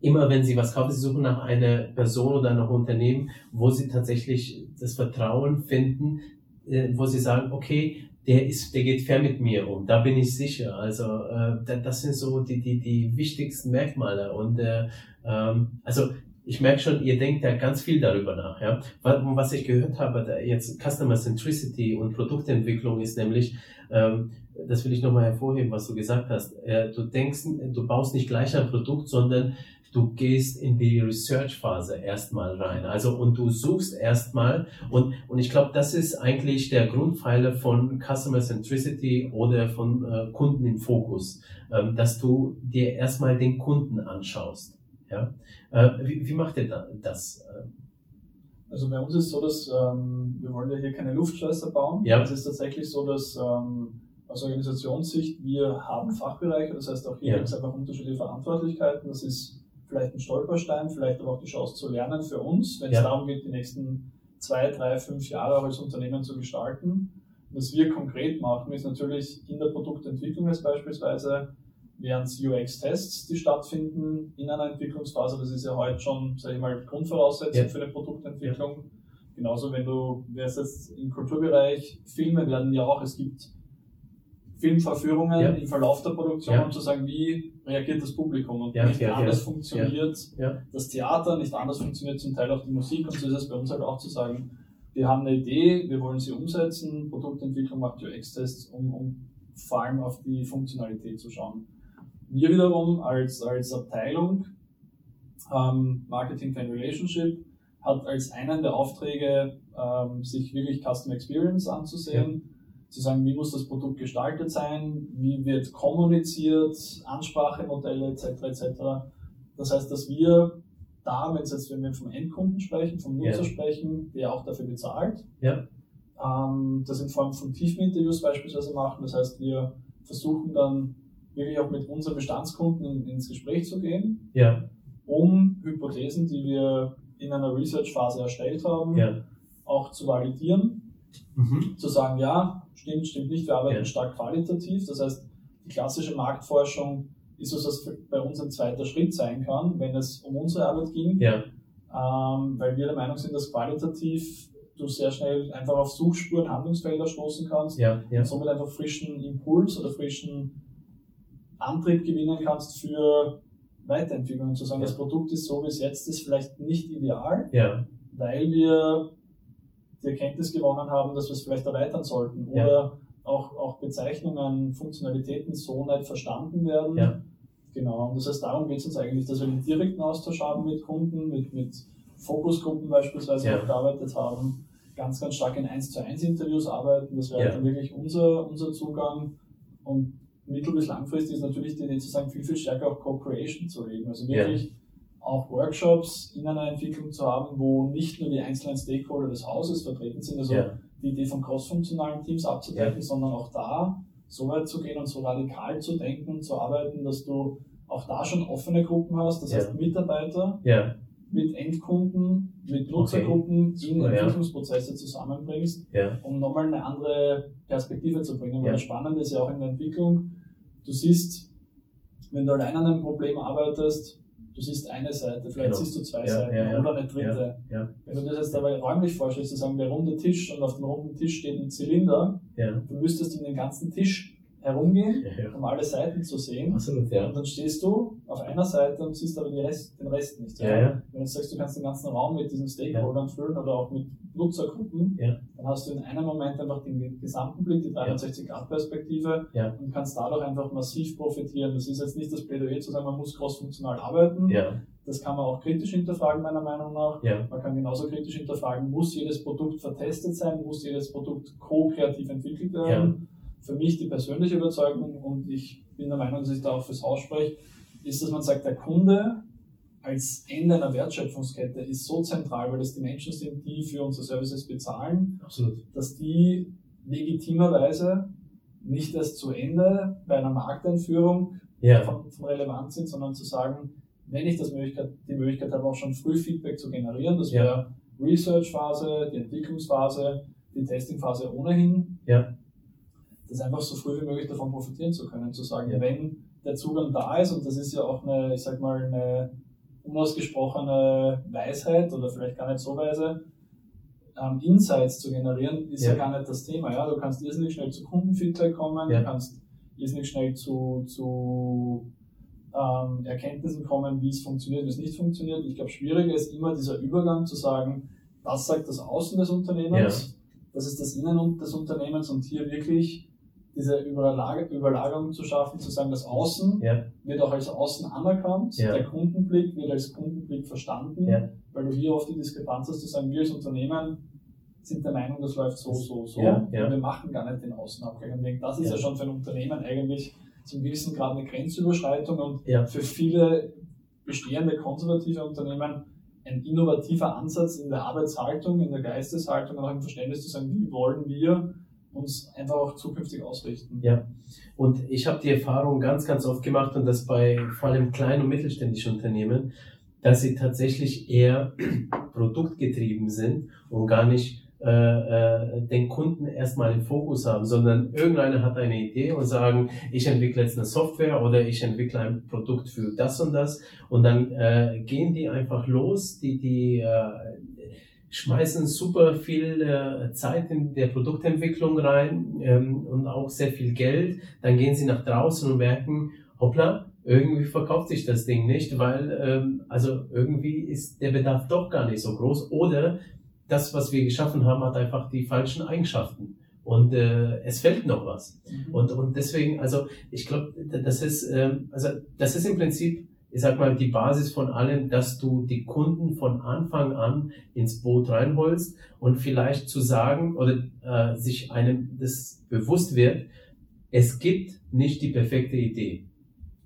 immer wenn sie was kaufen, sie suchen nach einer Person oder einem Unternehmen, wo sie tatsächlich das Vertrauen finden, äh, wo sie sagen, okay, der ist, der geht fair mit mir um, da bin ich sicher. Also äh, da- das sind so die, die, die wichtigsten Merkmale. Und äh, ähm, also ich merke schon, ihr denkt da ganz viel darüber nach. Ja? Was, ich gehört habe, jetzt Customer Centricity und Produktentwicklung ist nämlich, ähm, das will ich nochmal hervorheben, was du gesagt hast. Äh, du denkst, du baust nicht gleich ein Produkt, sondern du gehst in die Research-Phase erstmal rein. Also und du suchst erstmal und, und ich glaube, das ist eigentlich der Grundpfeiler von Customer Centricity oder von äh, Kunden im Fokus, ähm, dass du dir erstmal den Kunden anschaust. Ja? Äh, wie, wie macht ihr da, das? Also bei uns ist es so, dass ähm, wir wollen ja hier keine Luftschlösser bauen. Ja. Es ist tatsächlich so, dass ähm, aus Organisationssicht wir haben Fachbereiche, das heißt auch hier Ja. gibt es einfach unterschiedliche Verantwortlichkeiten. Das ist vielleicht ein Stolperstein, vielleicht aber auch die Chance zu lernen für uns, wenn Ja. es darum geht, die nächsten zwei, drei, fünf Jahre auch als Unternehmen zu gestalten. Was wir konkret machen, ist natürlich in der Produktentwicklung jetzt beispielsweise wären es UX-Tests, die stattfinden in einer Entwicklungsphase. Das ist ja heute schon, sage ich mal, Grundvoraussetzung Ja. für eine Produktentwicklung. Genauso, wenn du, wer ist jetzt im Kulturbereich, Filme werden ja auch, es gibt Filmverführungen Ja. im Verlauf der Produktion, Ja. um zu sagen, wie reagiert das Publikum? Und Ja, nicht ja, anders funktioniert das Theater, nicht anders funktioniert zum Teil auch die Musik. Und so ist es bei uns halt auch zu sagen, wir haben eine Idee, wir wollen sie umsetzen, Produktentwicklung macht UX-Tests, um, um vor allem auf die Funktionalität zu schauen. Wir wiederum als, als Abteilung ähm, Marketing Fan Relationship hat als einen der Aufträge, ähm, sich wirklich Customer Experience anzusehen, zu sagen, wie muss das Produkt gestaltet sein, wie wird kommuniziert, Ansprachemodelle etc. etc. Das heißt, dass wir da, wenn jetzt, wenn wir vom Endkunden sprechen, vom Nutzer Ja. sprechen, der auch dafür bezahlt, Ja. ähm, das in Form von Tiefeninterviews beispielsweise machen. Das heißt, wir versuchen dann wirklich auch mit unseren Bestandskunden in, ins Gespräch zu gehen, Ja, um Hypothesen, die wir in einer Research-Phase erstellt haben, auch zu validieren Mhm. zu sagen, ja, stimmt, stimmt nicht, wir arbeiten Ja. stark qualitativ. Das heißt, die klassische Marktforschung ist so, dass bei uns ein zweiter Schritt sein kann, wenn es um unsere Arbeit ging, Ja, ähm, weil wir der Meinung sind, dass qualitativ du sehr schnell einfach auf Suchspuren, Handlungsfelder stoßen kannst ja, ja. und somit einfach frischen Impuls oder frischen Antrieb gewinnen kannst für Weiterentwicklung zu sagen, Ja. das Produkt ist so, wie es jetzt ist, vielleicht nicht ideal, Ja, weil wir die Erkenntnis gewonnen haben, dass wir es vielleicht erweitern sollten Ja. oder auch, auch Bezeichnungen, Funktionalitäten so nicht verstanden werden. Ja. Genau, und das heißt, darum geht es uns eigentlich, dass wir einen direkten Austausch haben mit Kunden, mit, mit Fokusgruppen beispielsweise ja. gearbeitet haben, ganz, ganz stark in 1 zu 1 Interviews arbeiten. Das wäre ja. dann wirklich unser, unser Zugang. Und mittel- bis langfristig ist natürlich die Idee zu sagen, viel, viel stärker auch Co-Creation zu leben. Also wirklich ja. Auch Workshops in einer Entwicklung zu haben, wo nicht nur die einzelnen Stakeholder des Hauses vertreten sind, also ja. die Idee von cross-funktionalen Teams abzudecken, sondern auch da so weit zu gehen und so radikal zu denken und zu arbeiten, dass du auch da schon offene Gruppen hast, das heißt Mitarbeiter, mit Endkunden, mit Nutzergruppen okay. in Entwicklungsprozesse ja. zusammenbringst, ja. um nochmal eine andere Perspektive zu bringen. Weil ja. das Spannende ist ja auch in der Entwicklung, du siehst, wenn du allein an einem Problem arbeitest, du siehst eine Seite, vielleicht genau. siehst du zwei Seiten oder eine dritte. Wenn du das jetzt dabei räumlich vorstellst, zu sagen, der runde Tisch und auf dem runden Tisch steht ein Zylinder, du müsstest um den ganzen Tisch herumgehen, ja, ja. um alle Seiten zu sehen. Absolut, ja. Und dann stehst du auf einer Seite und siehst aber Rest, den Rest nicht. Ja, ja. Wenn du sagst, du kannst den ganzen Raum mit diesen Stakeholdern füllen oder auch mit Nutzergruppen, dann hast du in einem Moment einfach den gesamten Blick, die 360-Grad-Perspektive und kannst dadurch einfach massiv profitieren. Das ist jetzt nicht das Plädoyer zu sagen, man muss cross-funktional arbeiten. Das kann man auch kritisch hinterfragen, meiner Meinung nach. Man kann genauso kritisch hinterfragen, muss jedes Produkt vertestet sein, muss jedes Produkt co-kreativ entwickelt werden für mich die persönliche Überzeugung und ich bin der Meinung, dass ich da auch fürs Haus spreche, ist, dass man sagt, der Kunde als Ende einer Wertschöpfungskette ist so zentral, weil das die Menschen sind, die für unsere Services bezahlen, Absolut. dass die legitimerweise nicht erst zu Ende bei einer Markteinführung ja. von, von relevant sind, sondern zu sagen, wenn ich das Möglichkeit, die Möglichkeit habe, auch schon früh Feedback zu generieren, das ja. wäre Research-Phase, die Entwicklungsphase, die Testing-Phase ohnehin, ja das einfach so früh wie möglich davon profitieren zu können, zu sagen, ja. wenn der Zugang da ist, und das ist ja auch eine, ich sag mal, eine unausgesprochene Weisheit oder vielleicht gar nicht so weise, ähm, Insights zu generieren, ist ja. ja. gar nicht das Thema. Ja? Du kannst irrsinnig schnell zu Kundenfeedback kommen, ja. du kannst irrsinnig schnell zu, zu ähm, Erkenntnissen kommen, wie es funktioniert, wie es nicht funktioniert. Ich glaube, schwieriger ist immer dieser Übergang zu sagen, das sagt das Außen des Unternehmens, ja. das ist das Innen des Unternehmens und hier wirklich diese Überlag Überlagerung zu schaffen, zu sagen, das Außen ja. wird auch als Außen anerkannt, ja. der Kundenblick wird als Kundenblick verstanden, ja. weil du hier oft die Diskrepanz hast, zu sagen, wir als Unternehmen sind der Meinung, das läuft so, so, so, und wir machen gar nicht den Außenabgleich. Und denke, das ist ja. schon für ein Unternehmen eigentlich zum gewissen Grad eine Grenzüberschreitung und für viele bestehende konservative Unternehmen ein innovativer Ansatz in der Arbeitshaltung, in der Geisteshaltung und auch im Verständnis zu sagen, wie wollen wir uns einfach auch zukünftig ausrichten. Ja, und ich habe die Erfahrung ganz, ganz oft gemacht und das bei vor allem kleinen und mittelständischen Unternehmen, dass sie tatsächlich eher produktgetrieben sind und gar nicht äh, äh, den Kunden erstmal im Fokus haben, sondern irgendeiner hat eine Idee und sagen, ich entwickle jetzt eine Software oder ich entwickle ein Produkt für das und das und dann äh, gehen die einfach los, die, die äh, schmeißen super viel äh, Zeit in der Produktentwicklung rein ähm, und auch sehr viel Geld. Dann gehen sie nach draußen und merken, hoppla, irgendwie verkauft sich das Ding nicht, weil ähm, also irgendwie ist der Bedarf doch gar nicht so groß oder das, was wir geschaffen haben, hat einfach die falschen Eigenschaften und äh, es fällt noch was. Mhm. Und, und deswegen, also ich glaube, das ist, ähm, also das ist im Prinzip ich sag mal, die Basis von allem, dass du die Kunden von Anfang an ins Boot reinholst und vielleicht zu sagen oder äh, sich einem das bewusst wird, es gibt nicht die perfekte Idee.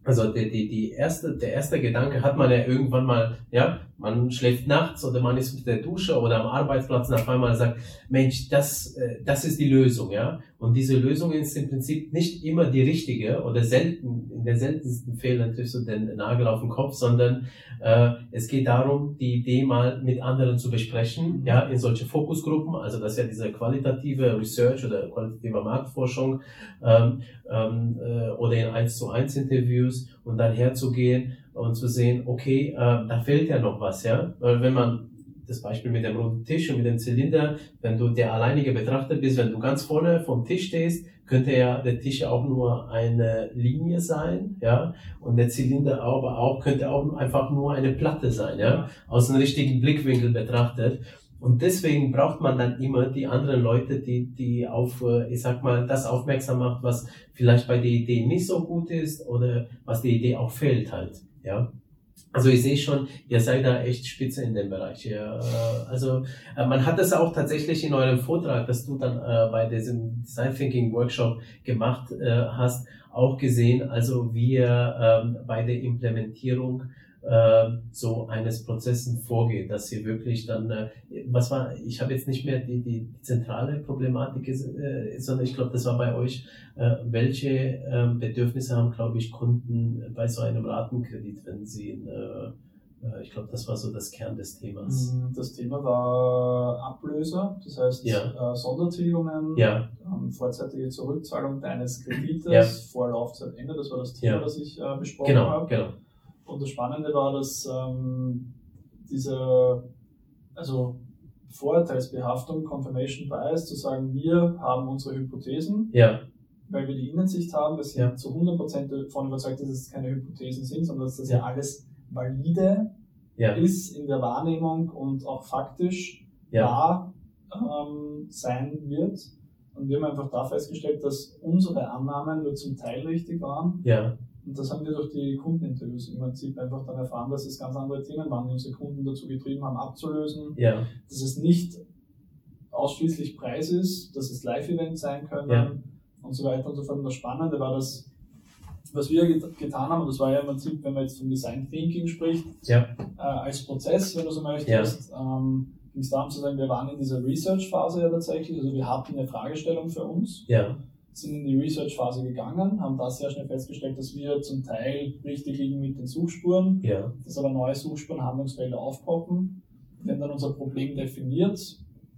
Also die, die, die erste, der erste Gedanke hat man ja irgendwann mal, ja, man schläft nachts oder man ist unter der Dusche oder am Arbeitsplatz und auf einmal sagt, Mensch, das, äh, das ist die Lösung, ja. Und diese Lösung ist im Prinzip nicht immer die richtige oder selten, in den seltensten Fällen triffst du den Nagel auf den Kopf, sondern äh, es geht darum, die Idee mal mit anderen zu besprechen, ja, in solche Fokusgruppen, also das ist ja diese qualitative Research oder qualitative Marktforschung ähm, ähm, äh, oder in 1 zu 1 Interviews und dann herzugehen und zu sehen, okay, äh, da fehlt ja noch was, ja, weil wenn man das Beispiel mit dem roten Tisch und mit dem Zylinder, wenn du der alleinige Betrachter bist, wenn du ganz vorne vom Tisch stehst, könnte ja der Tisch auch nur eine Linie sein, ja, und der Zylinder aber auch, könnte auch einfach nur eine Platte sein, ja, aus einem richtigen Blickwinkel betrachtet. Und deswegen braucht man dann immer die anderen Leute, die, die auf, äh, ich sag mal, das aufmerksam macht, was vielleicht bei der Idee nicht so gut ist oder was die Idee auch fehlt halt, ja. Also ich sehe schon, ihr seid da echt spitze in dem Bereich. Ja, also äh, man hat das auch tatsächlich in eurem Vortrag, das du dann äh, bei diesem Design Thinking Workshop gemacht äh, hast, auch gesehen. Also wie ihr ähm, bei der Implementierung äh, so eines Prozesses vorgeht, dass ihr wirklich dann, äh, was war, ich habe jetzt nicht mehr die, die zentrale Problematik, äh, sondern ich glaube, das war bei euch, äh, welche äh, Bedürfnisse haben, glaube ich, Kunden bei so einem Ratenkredit, wenn sie in, äh, ich glaube, das war so das Kern des Themas. Mm, das Thema war Ablöser, das heißt ja. Sondertilgungen, ja. ähm, vorzeitige Zurückzahlung deines Kredites Ja. vor Laufzeitende. Das war das Thema, das ich besprochen Genau, habe. genau. Und das Spannende war, dass ähm, diese, also Vorurteilsbehaftung, Confirmation Bias, zu sagen, wir haben unsere Hypothesen, Ja, weil wir die Innensicht haben, wir sind Ja. zu 100% davon überzeugt, dass es keine Hypothesen sind, sondern dass das Ja. ja alles valide ja, ist in der Wahrnehmung und auch faktisch wahr ähm, sein wird. Und wir haben einfach da festgestellt, dass unsere Annahmen nur zum Teil richtig waren. ja, Und das haben wir durch die Kundeninterviews im Prinzip einfach dann erfahren, dass es ganz andere Themen waren, die unsere Kunden dazu getrieben haben, abzulösen. ja, Dass es nicht ausschließlich Preis ist, dass es Live-Events sein können Ja. und so weiter und so fort. Und das Spannende war, dass was wir get getan haben, und das war ja im Prinzip, wenn man jetzt vom Design Thinking spricht, ja, äh, als Prozess, wenn du so möchtest, ähm, ging es darum zu sagen, wir waren in dieser Research-Phase ja tatsächlich, also wir hatten eine Fragestellung für uns, ja, sind in die Research-Phase gegangen, haben da sehr schnell festgestellt, dass wir zum Teil richtig liegen mit den Suchspuren, ja, dass aber neue Suchspuren, Handlungsfelder aufpoppen. Wir haben dann unser Problem definiert,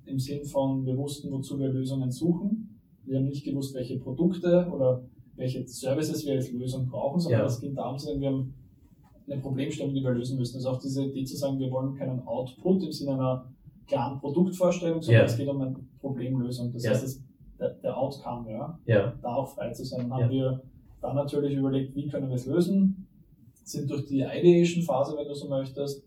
im Sinn von, wir wussten, wozu wir Lösungen suchen. Wir haben nicht gewusst, welche Produkte oder welche Services wir als Lösung brauchen, sondern Ja. es ging darum wir haben eine Problemstellung, die wir lösen müssen. Also auch diese Idee zu sagen, wir wollen keinen Output im Sinne einer klaren Produktvorstellung, sondern Ja. es geht um eine Problemlösung. Das Ja. heißt, das, der, der Outcome, ja ja, da auch frei zu sein. Dann Ja. haben wir dann natürlich überlegt, wie können wir es lösen, sind durch die Ideation-Phase, wenn du so möchtest.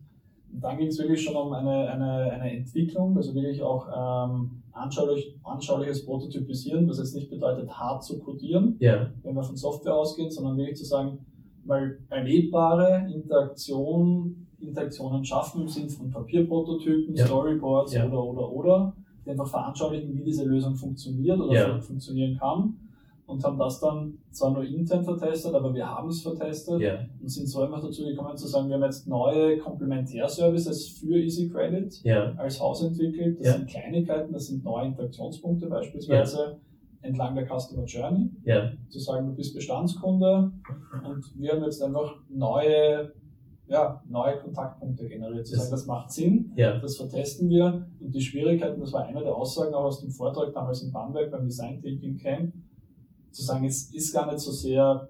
Und dann ging es wirklich schon um eine, eine, eine Entwicklung, also wirklich auch ähm, anschaulich, anschauliches Prototypisieren, was jetzt nicht bedeutet, hart zu codieren, ja, wenn wir von Software ausgehen, sondern wirklich zu sagen, mal erlebbare Interaktion, Interaktionen schaffen im Sinne von Papierprototypen, Ja. Storyboards Ja. oder oder oder, die einfach veranschaulichen, wie diese Lösung funktioniert oder Ja. fun- funktionieren kann. Und haben das dann zwar nur intern vertestet, aber wir haben es vertestet ja, und sind so einfach dazu gekommen zu sagen, wir haben jetzt neue Komplementärservices für Easy Credit ja, als Haus entwickelt. Das Ja. sind Kleinigkeiten, das sind neue Interaktionspunkte beispielsweise entlang der Customer Journey zu sagen, du bist Bestandskunde und wir haben jetzt einfach neue, ja, neue Kontaktpunkte generiert. Zu Das- sagen, das macht Sinn, ja, das vertesten wir. Und die Schwierigkeiten, das war eine der Aussagen auch aus dem Vortrag damals in Bamberg beim Design Thinking Camp, zu sagen, es ist gar nicht so sehr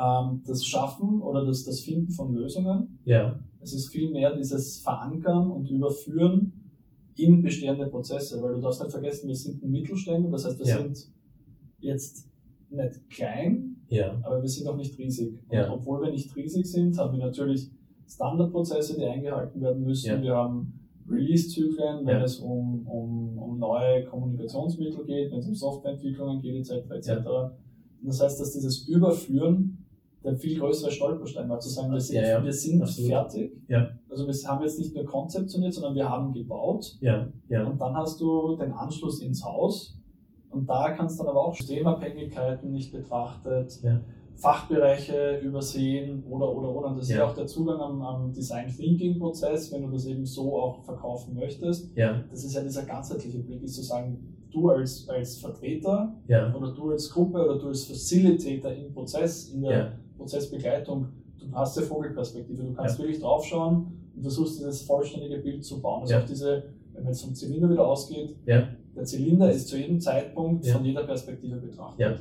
ähm, das Schaffen oder das, das Finden von Lösungen, ja, es ist vielmehr dieses Verankern und Überführen in bestehende Prozesse, weil du darfst nicht vergessen, wir sind ein Mittelständler, das heißt, wir Ja. sind jetzt nicht klein, ja, aber wir sind auch nicht riesig. Und Ja. obwohl wir nicht riesig sind, haben wir natürlich Standardprozesse, die eingehalten werden müssen. Ja. Wir haben Release-Zyklen, wenn es um, um, um neue Kommunikationsmittel geht, wenn es um Softwareentwicklungen geht, etc. etc. Und das heißt, dass dieses Überführen der viel größere Stolperstein war, zu sagen, wir sind, Ja, ja. wir sind Absolut. fertig. Ja. Also wir haben jetzt nicht nur konzeptioniert, sondern wir haben gebaut. Und dann hast du den Anschluss ins Haus. Und da kannst du dann aber auch Systemabhängigkeiten nicht betrachtet, Ja. Fachbereiche übersehen oder, oder, oder. Und das ist Ja. ja auch der Zugang am, am Design Thinking Prozess, wenn du das eben so auch verkaufen möchtest. ja, Das ist ja dieser ganzheitliche Blick, ist zu sagen, du als, als Vertreter ja, oder du als Gruppe oder du als Facilitator im Prozess, in der ja, Prozessbegleitung, du hast ja Vogelperspektive, du kannst wirklich draufschauen und versuchst dieses vollständige Bild zu bauen. Also Ja. auch diese, wenn man jetzt vom Zylinder wieder ausgeht, Ja. Der Zylinder ist zu jedem Zeitpunkt Ja. von jeder Perspektive betrachtet. Ja.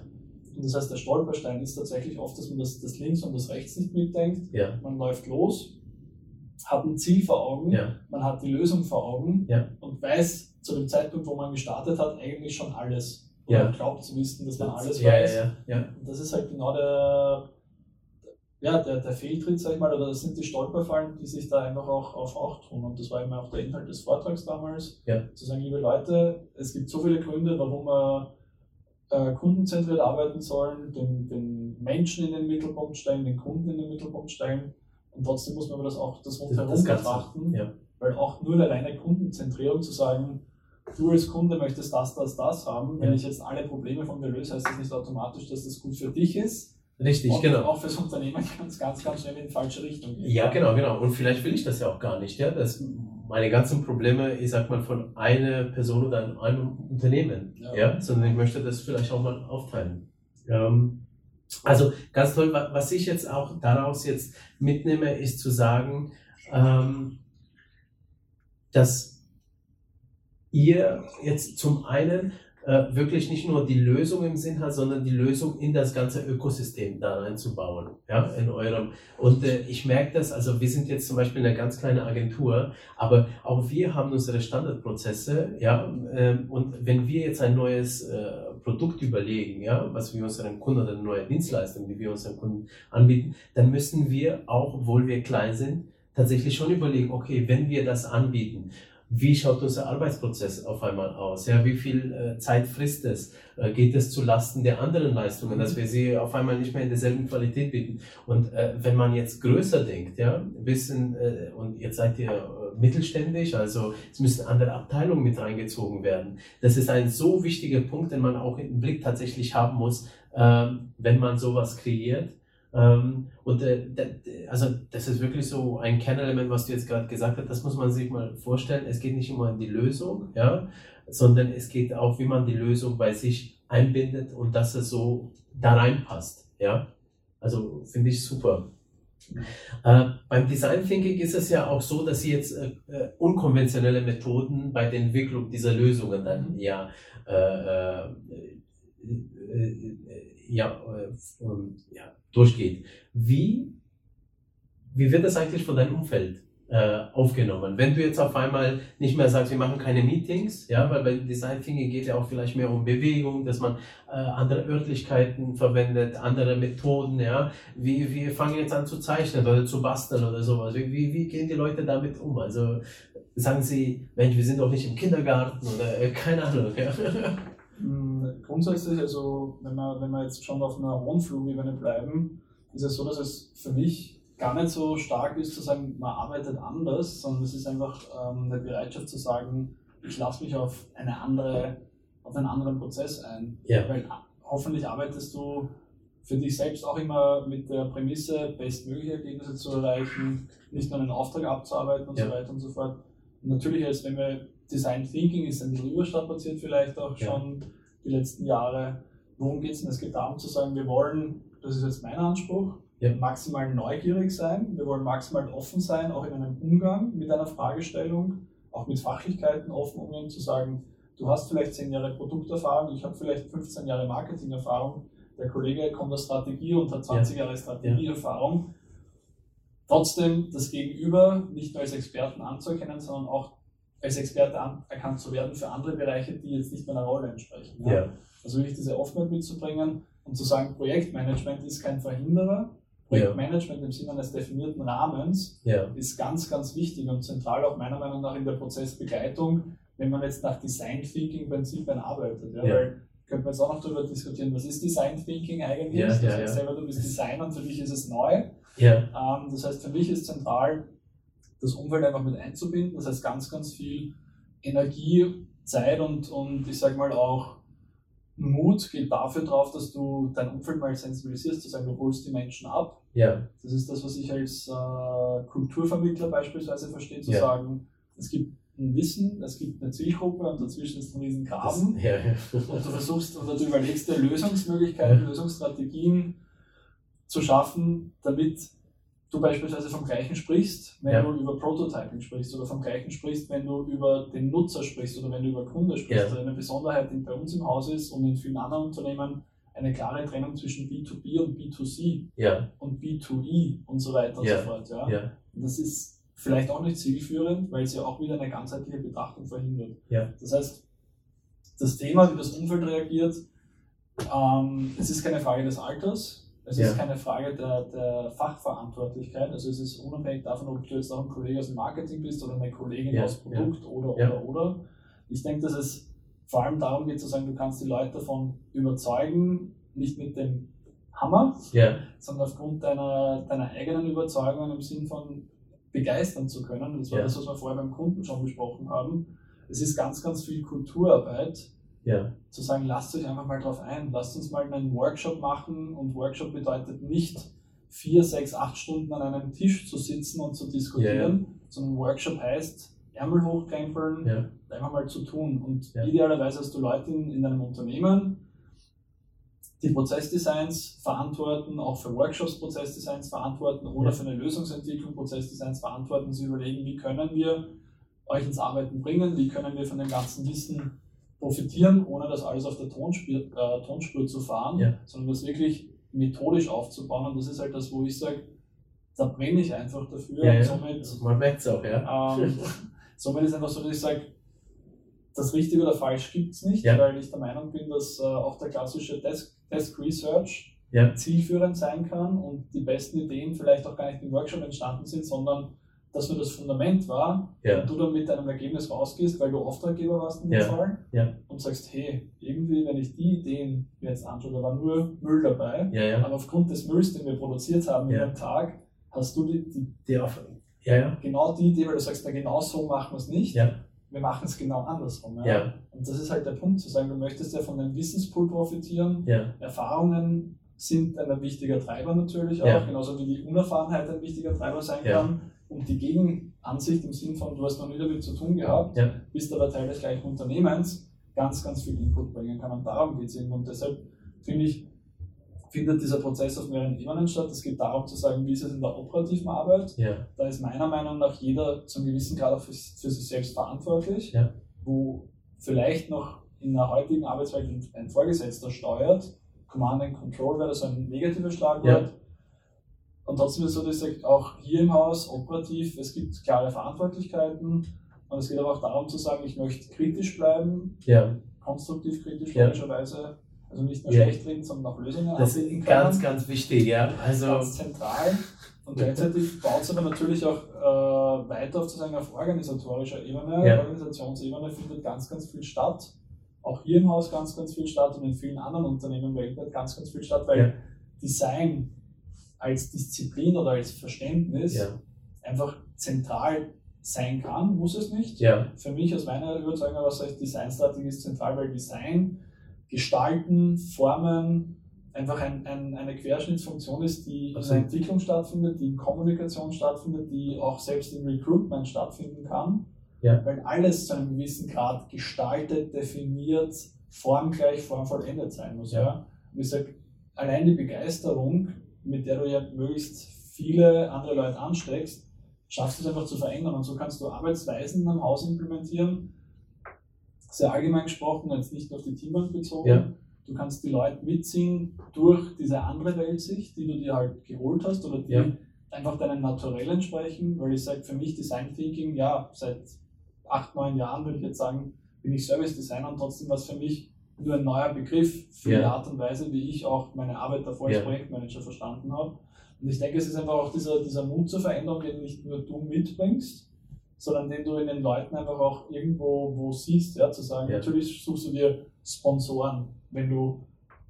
Und das heißt, der Stolperstein ist tatsächlich oft, dass man das, das links und das rechts nicht mitdenkt. ja, Man läuft los, hat ein Ziel vor Augen, man hat die Lösung vor Augen und weiß zu dem Zeitpunkt, wo man gestartet hat, eigentlich schon alles. Oder glaubt zu wissen, dass man alles weiß. Und das ist halt genau der, ja, der, der Fehltritt, sag ich mal, oder das sind die Stolperfallen, die sich da einfach auch, auch, auch tun. Und das war eben auch der Inhalt des Vortrags damals, Ja. zu sagen, liebe Leute, es gibt so viele Gründe, warum wir äh, kundenzentriert arbeiten sollen, den, den Menschen in den Mittelpunkt stellen, den Kunden in den Mittelpunkt stellen. Und trotzdem muss man aber das auch das rundherum betrachten, ja. weil auch nur eine reine Kundenzentrierung zu sagen, du als Kunde möchtest das, das, das haben, wenn ich jetzt alle Probleme von mir löse, heißt das nicht automatisch, dass das gut für dich ist. Richtig, und genau. Auch fürs Unternehmen kann es ganz, ganz schnell in die falsche Richtung gehen. Ja, genau, genau. Und vielleicht will ich das ja auch gar nicht. Ja? Das, meine ganzen Probleme, ich sag mal, von einer Person oder einem Unternehmen. Ja. ja? Sondern ich möchte das vielleicht auch mal aufteilen. Ähm, also ganz toll, was ich jetzt auch daraus jetzt mitnehme, ist zu sagen, ähm, dass ihr jetzt zum einen äh, wirklich nicht nur die Lösung im Sinn hat, sondern die Lösung in das ganze Ökosystem da reinzubauen. Ja, in eurem. Und äh, ich merke das, also wir sind jetzt zum Beispiel eine ganz kleine Agentur, aber auch wir haben unsere Standardprozesse, ja, äh, und wenn wir jetzt ein neues äh, Produkt überlegen, ja, was wir unseren Kunden oder eine neue Dienstleistung, die wir unseren Kunden anbieten, dann müssen wir auch, obwohl wir klein sind, tatsächlich schon überlegen, okay, wenn wir das anbieten, wie schaut unser Arbeitsprozess auf einmal aus? Ja, wie viel äh, Zeit frisst es? Äh, geht es zu Lasten der anderen Leistungen, dass wir sie auf einmal nicht mehr in derselben Qualität bieten? Und äh, wenn man jetzt größer denkt, ja, ein bisschen, äh, und jetzt seid ihr äh, mittelständisch, also es müssen andere Abteilungen mit reingezogen werden. Das ist ein so wichtiger Punkt, den man auch im Blick tatsächlich haben muss, ähm, wenn man sowas kreiert und äh, also das ist wirklich so ein Kernelement, was du jetzt gerade gesagt hast, das muss man sich mal vorstellen. Es geht nicht immer um die Lösung, ja, sondern es geht auch, wie man die Lösung bei sich einbindet und dass es so da reinpasst. Ja? Also finde ich super. Äh, beim Design Thinking ist es ja auch so, dass Sie jetzt äh, äh unkonventionelle Methoden bei der Entwicklung dieser Lösungen dann ja, äh, äh, ja, ja durchgeht. Wie, wie wird das eigentlich von deinem Umfeld äh, aufgenommen? Wenn du jetzt auf einmal nicht mehr sagst, wir machen keine Meetings, ja, weil bei Design Thinking geht ja auch vielleicht mehr um Bewegung, dass man äh, andere Örtlichkeiten verwendet, andere Methoden, ja. Wie, wir fangen jetzt an zu zeichnen oder zu basteln oder sowas. Wie, wie, wie gehen die Leute damit um? Also sagen sie, Mensch, wir sind doch nicht im Kindergarten oder äh, keine Ahnung. Ja. Hm, grundsätzlich, also wenn wir, wenn wir jetzt schon auf einer hohen Flugebene bleiben, ist es so, dass es für mich gar nicht so stark ist zu sagen, man arbeitet anders, sondern es ist einfach ähm, eine Bereitschaft zu sagen, ich lasse mich auf eine andere, auf einen anderen Prozess ein. Ja. Weil hoffentlich arbeitest du für dich selbst auch immer mit der Prämisse, bestmögliche Ergebnisse zu erreichen, nicht nur einen Auftrag abzuarbeiten und ja. so weiter und so fort. Und natürlich, als wenn wir Design Thinking ist ein bisschen überstrapaziert vielleicht auch schon ja. die letzten Jahre. Worum geht es denn? Es geht darum zu sagen, wir wollen, das ist jetzt mein Anspruch, ja. maximal neugierig sein, wir wollen maximal offen sein, auch in einem Umgang mit einer Fragestellung, auch mit Fachlichkeiten offen umgehen, zu sagen, du hast vielleicht 10 Jahre Produkterfahrung, ich habe vielleicht 15 Jahre Marketingerfahrung, der Kollege kommt aus Strategie und hat 20 ja. Jahre Strategieerfahrung. Trotzdem das Gegenüber nicht nur als Experten anzuerkennen, sondern auch als Experte anerkannt zu werden für andere Bereiche, die jetzt nicht meiner Rolle entsprechen. Ja? Ja. Also wirklich diese Offenheit mitzubringen und zu sagen, Projektmanagement ist kein Verhinderer. Projektmanagement im Sinne eines definierten Rahmens ist ganz, ganz wichtig und zentral auch meiner Meinung nach in der Prozessbegleitung, wenn man jetzt nach Design Thinking Prinzipien arbeitet. Ja? Weil könnte man jetzt auch noch darüber diskutieren, was ist Design Thinking eigentlich? Ja, du sagst selber, du bist Designer und für dich ist es neu. Ähm, das heißt, für mich ist zentral, das Umfeld einfach mit einzubinden. Das heißt, ganz, ganz viel Energie, Zeit und, und ich sage mal auch Mut geht dafür drauf, dass du dein Umfeld mal sensibilisierst, zu sagen, du holst die Menschen ab. Ja. Das ist das, was ich als äh, Kulturvermittler beispielsweise verstehe, zu ja. sagen, es gibt ein Wissen, es gibt eine Zielgruppe und dazwischen ist ein riesen Graben. Das, ja, ja. Und du versuchst oder du überlegst dir Lösungsmöglichkeiten, Lösungsstrategien zu schaffen, damit du beispielsweise vom gleichen sprichst, wenn ja. du über Prototyping sprichst oder vom gleichen sprichst, wenn du über den Nutzer sprichst oder wenn du über Kunde sprichst. Ja. Also eine Besonderheit, die bei uns im Haus ist und in vielen anderen Unternehmen eine klare Trennung zwischen B2B und B2C ja. und B2E und so weiter und so fort. Ja. Das ist vielleicht auch nicht zielführend, weil es ja auch wieder eine ganzheitliche Betrachtung verhindert. Das heißt, das Thema, wie das Umfeld reagiert, ähm, es ist keine Frage des Alters, es ja. ist keine Frage der, der, Fachverantwortlichkeit. Also es ist unabhängig davon, ob du jetzt auch ein Kollege aus dem Marketing bist oder eine Kollegin ja. aus Produkt ja. oder oder oder. Ich denke, dass es vor allem darum geht zu sagen, du kannst die Leute davon überzeugen, nicht mit dem Hammer, sondern aufgrund deiner, deiner eigenen Überzeugung im Sinn von begeistern zu können. Das war das, was wir vorher beim Kunden schon besprochen haben. Es ist ganz, ganz viel Kulturarbeit, Ja. zu sagen, lasst euch einfach mal drauf ein, lasst uns mal einen Workshop machen und Workshop bedeutet nicht vier, sechs, acht Stunden an einem Tisch zu sitzen und zu diskutieren, sondern Workshop heißt Ärmel hochkrempeln, Ja. einfach mal zu tun. Und Ja. idealerweise hast du Leute in, in einem Unternehmen, die Prozessdesigns verantworten, auch für Workshops Prozessdesigns verantworten oder Ja. für eine Lösungsentwicklung Prozessdesigns verantworten. Sie überlegen, wie können wir euch ins Arbeiten bringen, wie können wir von dem ganzen Wissen profitieren, ohne das alles auf der Tonspur, äh, Tonspur zu fahren, Ja. sondern das wirklich methodisch aufzubauen. Und das ist halt das, wo ich sage, da brenne ich einfach dafür. Ja, ja. somit Man merkt es auch, ja. ähm, somit ist einfach so, dass ich sage, das richtig oder falsch gibt es nicht, Ja. weil ich der Meinung bin, dass äh, auch der klassische Desk, Desk Research zielführend sein kann und die besten Ideen vielleicht auch gar nicht im Workshop entstanden sind, sondern dass nur das Fundament war Ja. und du dann mit einem Ergebnis rausgehst, weil du Auftraggeber warst in dem Ja. Fall Ja. und sagst, hey, irgendwie, wenn ich die Ideen mir jetzt anschaue, da war nur Müll dabei, aber aufgrund des Mülls, den wir produziert haben in Ja. einem Tag, hast du die, die Die genau die Idee, weil du sagst, na genau so machen wir es nicht. Wir machen es genau andersrum. Und das ist halt der Punkt, zu sagen, du möchtest ja von dem Wissenspool profitieren. Erfahrungen sind ein wichtiger Treiber natürlich auch, genauso wie die Unerfahrenheit ein wichtiger Treiber sein kann. Und die Gegenansicht im Sinn von, du hast noch nie damit zu tun gehabt, Ja. bist aber Teil des gleichen Unternehmens, ganz, ganz viel Input bringen kann. Und darum geht es eben. Und deshalb finde ich, findet dieser Prozess auf mehreren Ebenen statt. Es geht darum zu sagen, wie ist es in der operativen Arbeit, Ja. da ist meiner Meinung nach jeder zum gewissen Grad auch für, für sich selbst verantwortlich, Ja. wo vielleicht noch in der heutigen Arbeitswelt ein- Vorgesetzter steuert. Command and Control wäre so ein negatives Schlagwort. Und trotzdem ist es so, dass ich sage, auch hier im Haus operativ, es gibt klare Verantwortlichkeiten und es geht aber auch darum zu sagen, ich möchte kritisch bleiben, Ja. konstruktiv kritisch Ja. logischerweise, also nicht nur Ja. schlecht reden, sondern auch Lösungen Das ist ganz, ganz wichtig, ja. Also, ganz zentral. Und gleichzeitig baut es aber natürlich auch äh, weiter auf, zu sagen, auf organisatorischer Ebene. Ja. Organisationsebene findet ganz, ganz viel statt. Auch hier im Haus ganz, ganz viel statt und in vielen anderen Unternehmen weltweit ganz, ganz viel statt, weil. Design als Disziplin oder als Verständnis ja. einfach zentral sein kann, muss es nicht. Ja. Für mich aus meiner Überzeugung sage ich, Designstrategie ist zentral, weil Design, Gestalten, Formen einfach ein, ein, eine Querschnittsfunktion ist, die in der. Entwicklung stattfindet, die in Kommunikation stattfindet, die auch selbst im Recruitment stattfinden kann. Ja. Weil alles zu einem gewissen Grad gestaltet, definiert, formgleich, formvollendet sein muss. Ja. Und ich sage, allein die Begeisterung, mit der du ja möglichst viele andere Leute ansteckst, schaffst du es einfach zu verändern. Und so kannst du Arbeitsweisen einem Haus implementieren, sehr allgemein gesprochen, jetzt nicht nur auf die Teambank bezogen. Ja. Du kannst die Leute mitziehen durch diese andere Weltsicht, die du dir halt geholt hast oder die Ja. einfach deinem Naturell entsprechen, weil ich sage, für mich Design Thinking, ja, seit acht, neun Jahren würde ich jetzt sagen, bin ich Service Designer und trotzdem war es für mich nur ein neuer Begriff für Ja. die Art und Weise, wie ich auch meine Arbeit davor als Ja. Projektmanager verstanden habe. Und ich denke, es ist einfach auch dieser, dieser Mut zur Veränderung, den nicht nur du mitbringst, sondern den du in den Leuten einfach auch irgendwo wo siehst, ja, zu sagen, Ja. natürlich suchst du dir Sponsoren, wenn du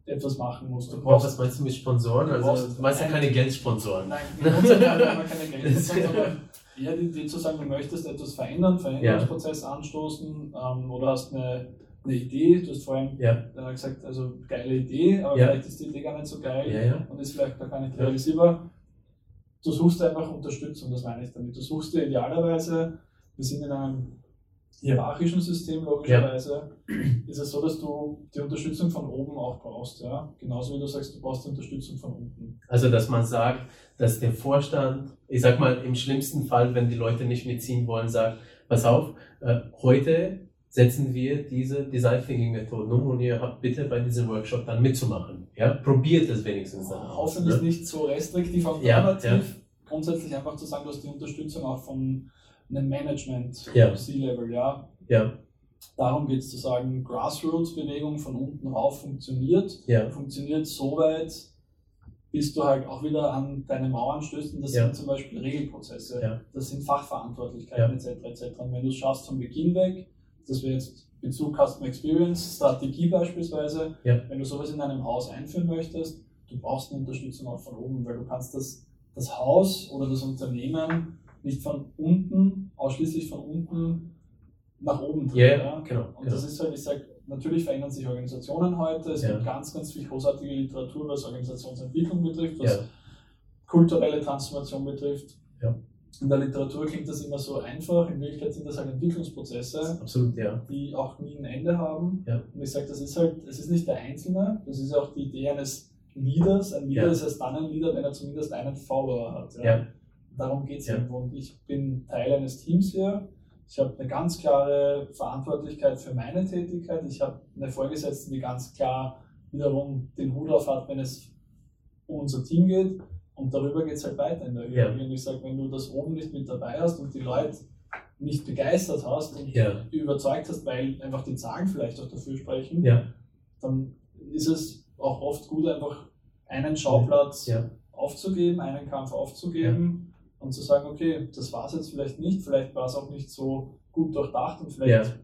etwas machen musst. Du Was brauchst, meinst du mit Sponsoren? Du Also, du meinst ja ein- keine Geldsponsoren. nein, in unserem Fall keine Geld, sondern eher die Idee zu sagen, du möchtest etwas verändern, Veränderungsprozess anstoßen ähm, oder hast eine, eine Idee, du hast vorhin Ja. äh, gesagt, also geile Idee, aber Ja. vielleicht ist die Idee gar nicht so geil Ja, und ist vielleicht gar nicht Ja. realisierbar. Du suchst einfach Unterstützung, das meine ich damit. Du suchst dir idealerweise, wir sind in einem hierarchischen System logischerweise, ist es so, dass du die Unterstützung von oben auch brauchst. Ja? Genauso wie du sagst, du brauchst die Unterstützung von unten. Also, dass man sagt, dass der Vorstand, ich sag mal, im schlimmsten Fall, wenn die Leute nicht mitziehen wollen, sagt, pass auf, äh, heute setzen wir diese Design Thinking Methoden um und ihr habt bitte bei diesem Workshop dann mitzumachen. Ja, probiert es wenigstens dann. Hoffentlich Ne? nicht so restriktiv und Ja, normativ. Grundsätzlich einfach zu sagen, du hast die Unterstützung auch von einem Management, Ja. C-Level, ja. Ja, Darum geht es zu sagen, Grassroots-Bewegung von unten rauf funktioniert. ja, Funktioniert so weit, bis du halt auch wieder an deine Mauern stößt. Und das Ja. sind zum Beispiel Regelprozesse, Ja. das sind Fachverantwortlichkeiten etc. etc. Und wenn du es schaffst vom Beginn weg, dass wir jetzt Bezug Customer Experience, Strategie beispielsweise, Ja. wenn du sowas in einem Haus einführen möchtest, du brauchst eine Unterstützung auch von oben, weil du kannst das, das Haus oder das Unternehmen nicht von unten, ausschließlich von unten nach oben drehen. Yeah, ja, genau. Und genau. das ist halt, ich sage, natürlich verändern sich Organisationen heute. Es ja. gibt ganz, ganz viel großartige Literatur, was Organisationsentwicklung betrifft, was ja. kulturelle Transformation betrifft. Ja. In der Literatur klingt das immer so einfach, in Wirklichkeit sind das halt Entwicklungsprozesse, Absolut, ja. die auch nie ein Ende haben. Ja. Und ich sage, das ist halt, es ist nicht der Einzelne, das ist auch die Idee eines Leaders. Ein Leader ist erst dann ein Leader, wenn er zumindest einen Follower hat. Darum geht es irgendwo. Und ich bin Teil eines Teams hier. Ich habe eine ganz klare Verantwortlichkeit für meine Tätigkeit. Ich habe eine Vorgesetzte, die ganz klar wiederum den Hut auf hat, wenn es um unser Team geht. Und darüber geht es halt weiter in der Hierarchie. Ja. Und ich sage, wenn du das oben nicht mit dabei hast und die Leute nicht begeistert hast und ja. überzeugt hast, weil einfach die Zahlen vielleicht auch dafür sprechen, ja. dann ist es auch oft gut, einfach einen Schauplatz aufzugeben, einen Kampf aufzugeben und zu sagen, okay, das war es jetzt vielleicht nicht, vielleicht war es auch nicht so gut durchdacht und vielleicht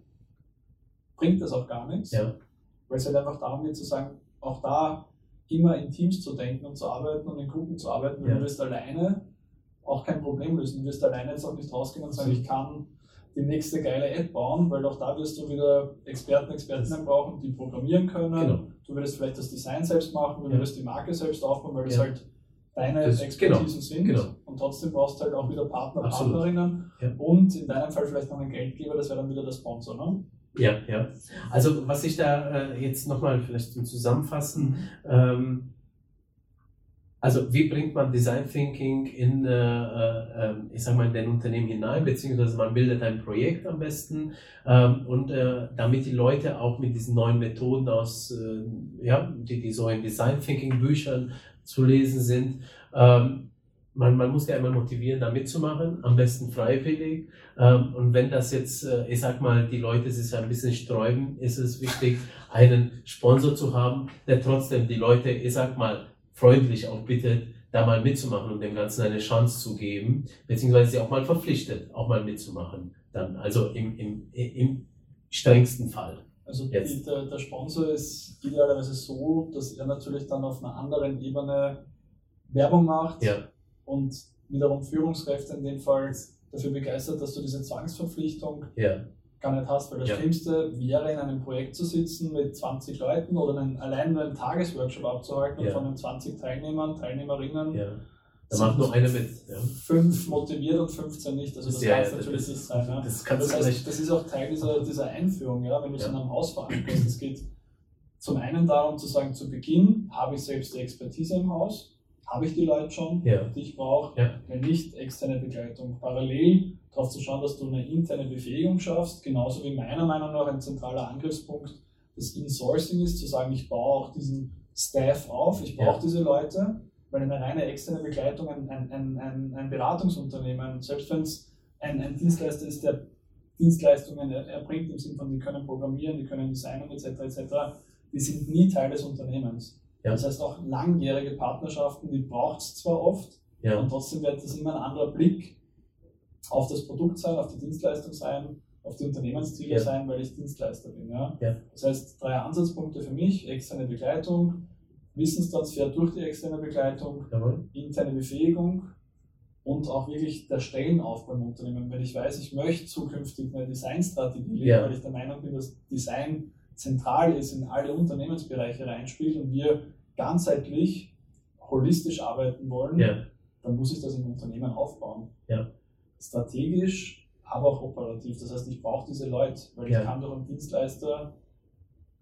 bringt das auch gar nichts. Weil es halt einfach darum geht zu sagen, auch da immer in Teams zu denken und zu arbeiten und in Gruppen zu arbeiten. Ja. Du wirst alleine auch kein Problem lösen. Du wirst alleine jetzt auch nicht rausgehen und sagen, ich kann die nächste geile App bauen, weil auch da wirst du wieder Experten, Expertinnen brauchen, die programmieren können. Genau. Du würdest vielleicht das Design selbst machen, du ja. würdest die Marke selbst aufbauen, weil das ja. halt deine das, Expertisen genau. sind. Genau. Und trotzdem brauchst du halt auch wieder Partner, Absolut. Partnerinnen ja. und in deinem Fall vielleicht noch einen Geldgeber, das wäre dann wieder der Sponsor. Ne? Ja, ja. Also was ich da äh, jetzt nochmal vielleicht zum Zusammenfassen, ähm, also wie bringt man Design Thinking in, äh, äh, ich sag mal, in den Unternehmen hinein, beziehungsweise man bildet ein Projekt am besten ähm, und äh, damit die Leute auch mit diesen neuen Methoden aus, äh, ja, die, die so in Design Thinking Büchern zu lesen sind, ähm, man, man muss ja einmal motivieren, da mitzumachen, am besten freiwillig. Ähm, und wenn das jetzt, äh, ich sag mal, die Leute sich ein bisschen sträuben, ist es wichtig, einen Sponsor zu haben, der trotzdem die Leute, ich sag mal, freundlich auch bittet, da mal mitzumachen und dem Ganzen eine Chance zu geben, beziehungsweise sie auch mal verpflichtet, auch mal mitzumachen. Dann, also im, im, im strengsten Fall. Also die, der, der Sponsor ist idealerweise so, dass er natürlich dann auf einer anderen Ebene Werbung macht. Ja und wiederum Führungskräfte in dem Fall dafür begeistert, dass du diese Zwangsverpflichtung ja. gar nicht hast. Weil das ja. Schlimmste wäre, in einem Projekt zu sitzen mit 20 Leuten oder einen, allein nur einen Tagesworkshop abzuhalten ja. und von den 20 Teilnehmern, Teilnehmerinnen. Ja. Da macht nur eine mit. Fünf motiviert und 15 nicht. Also das kann es natürlich nicht sein. Ja. Das, das heißt, das ist auch Teil dieser, dieser Einführung, ja, wenn du es in einem Haus verankerst. Es geht zum einen darum zu sagen, zu Beginn habe ich selbst die Expertise im Haus habe ich die Leute schon, ja. die ich brauche, ja. wenn nicht externe Begleitung. Parallel darauf zu schauen, dass du eine interne Befähigung schaffst, genauso wie meiner Meinung nach ein zentraler Angriffspunkt das Insourcing ist, zu sagen, ich baue auch diesen Staff auf, ich brauche ja. diese Leute, weil eine reine externe Begleitung, ein, ein, ein, ein Beratungsunternehmen, selbst wenn es ein, ein Dienstleister ist, der Dienstleistungen erbringt im Sinne von, die können programmieren, die können designen etc. etc., die sind nie Teil des Unternehmens. Ja. Das heißt auch langjährige Partnerschaften, die braucht es zwar oft, ja. und trotzdem wird das immer ein anderer Blick auf das Produkt sein, auf die Dienstleistung sein, auf die Unternehmensziele ja. sein, weil ich Dienstleister bin. Ja? ja? Das heißt, drei Ansatzpunkte für mich, externe Begleitung, Wissenstransfer durch die externe Begleitung, Jawohl. interne Befähigung und auch wirklich der Stellenaufbau im Unternehmen. Wenn ich weiß, ich möchte zukünftig eine Designstrategie legen, ja. weil ich der Meinung bin, dass Design zentral ist, in alle Unternehmensbereiche reinspielt und wir ganzheitlich, holistisch arbeiten wollen, ja. dann muss ich das im Unternehmen aufbauen. Ja. Strategisch, aber auch operativ. Das heißt, ich brauche diese Leute, weil ich kann durch einen Dienstleister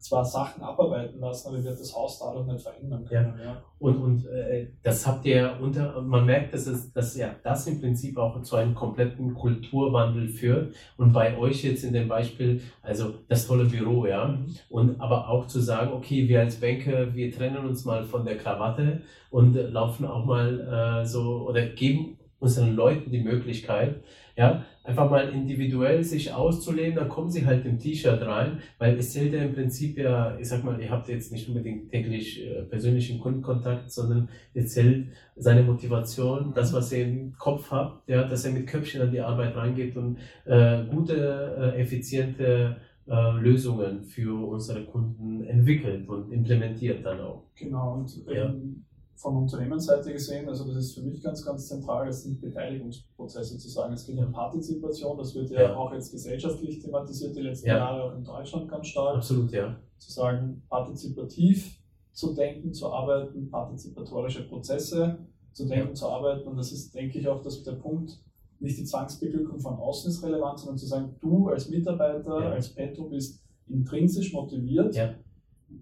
zwar Sachen abarbeiten lassen, aber wird das Haus dadurch nicht verändern können. Ja. ja. Und, und äh, das habt ihr unter, man merkt, dass, es, dass ja das im Prinzip auch zu einem kompletten Kulturwandel führt. Und bei euch jetzt in dem Beispiel, also das tolle Büro, ja. Mhm. Und aber auch zu sagen, okay, wir als Banker, wir trennen uns mal von der Krawatte und laufen auch mal äh, so oder geben unseren Leuten die Möglichkeit, ja, einfach mal individuell sich auszuleben, dann kommen sie halt im T-Shirt rein, weil es zählt ja im Prinzip ja, ich sag mal, ihr habt jetzt nicht unbedingt täglich äh, persönlichen Kundenkontakt, sondern ihr zählt seine Motivation, das, was ihr im Kopf habt, ja, dass er mit Köpfchen an die Arbeit reingeht und äh, gute, äh, effiziente äh, Lösungen für unsere Kunden entwickelt und implementiert dann auch. Genau, und ähm, von Unternehmensseite gesehen, also das ist für mich ganz, ganz zentral, das sind Beteiligungsprozesse zu sagen. Es geht um Partizipation, das wird ja, ja, auch jetzt gesellschaftlich thematisiert, die letzten ja. Jahre auch in Deutschland ganz stark. Absolut, ja. Zu sagen, partizipativ zu denken, zu arbeiten, partizipatorische Prozesse zu denken, ja. zu arbeiten. Und das ist, denke ich, auch dass der Punkt, nicht die Zwangsbeglückung von außen ist relevant, sondern zu sagen, du als Mitarbeiter, als Petro bist intrinsisch motiviert,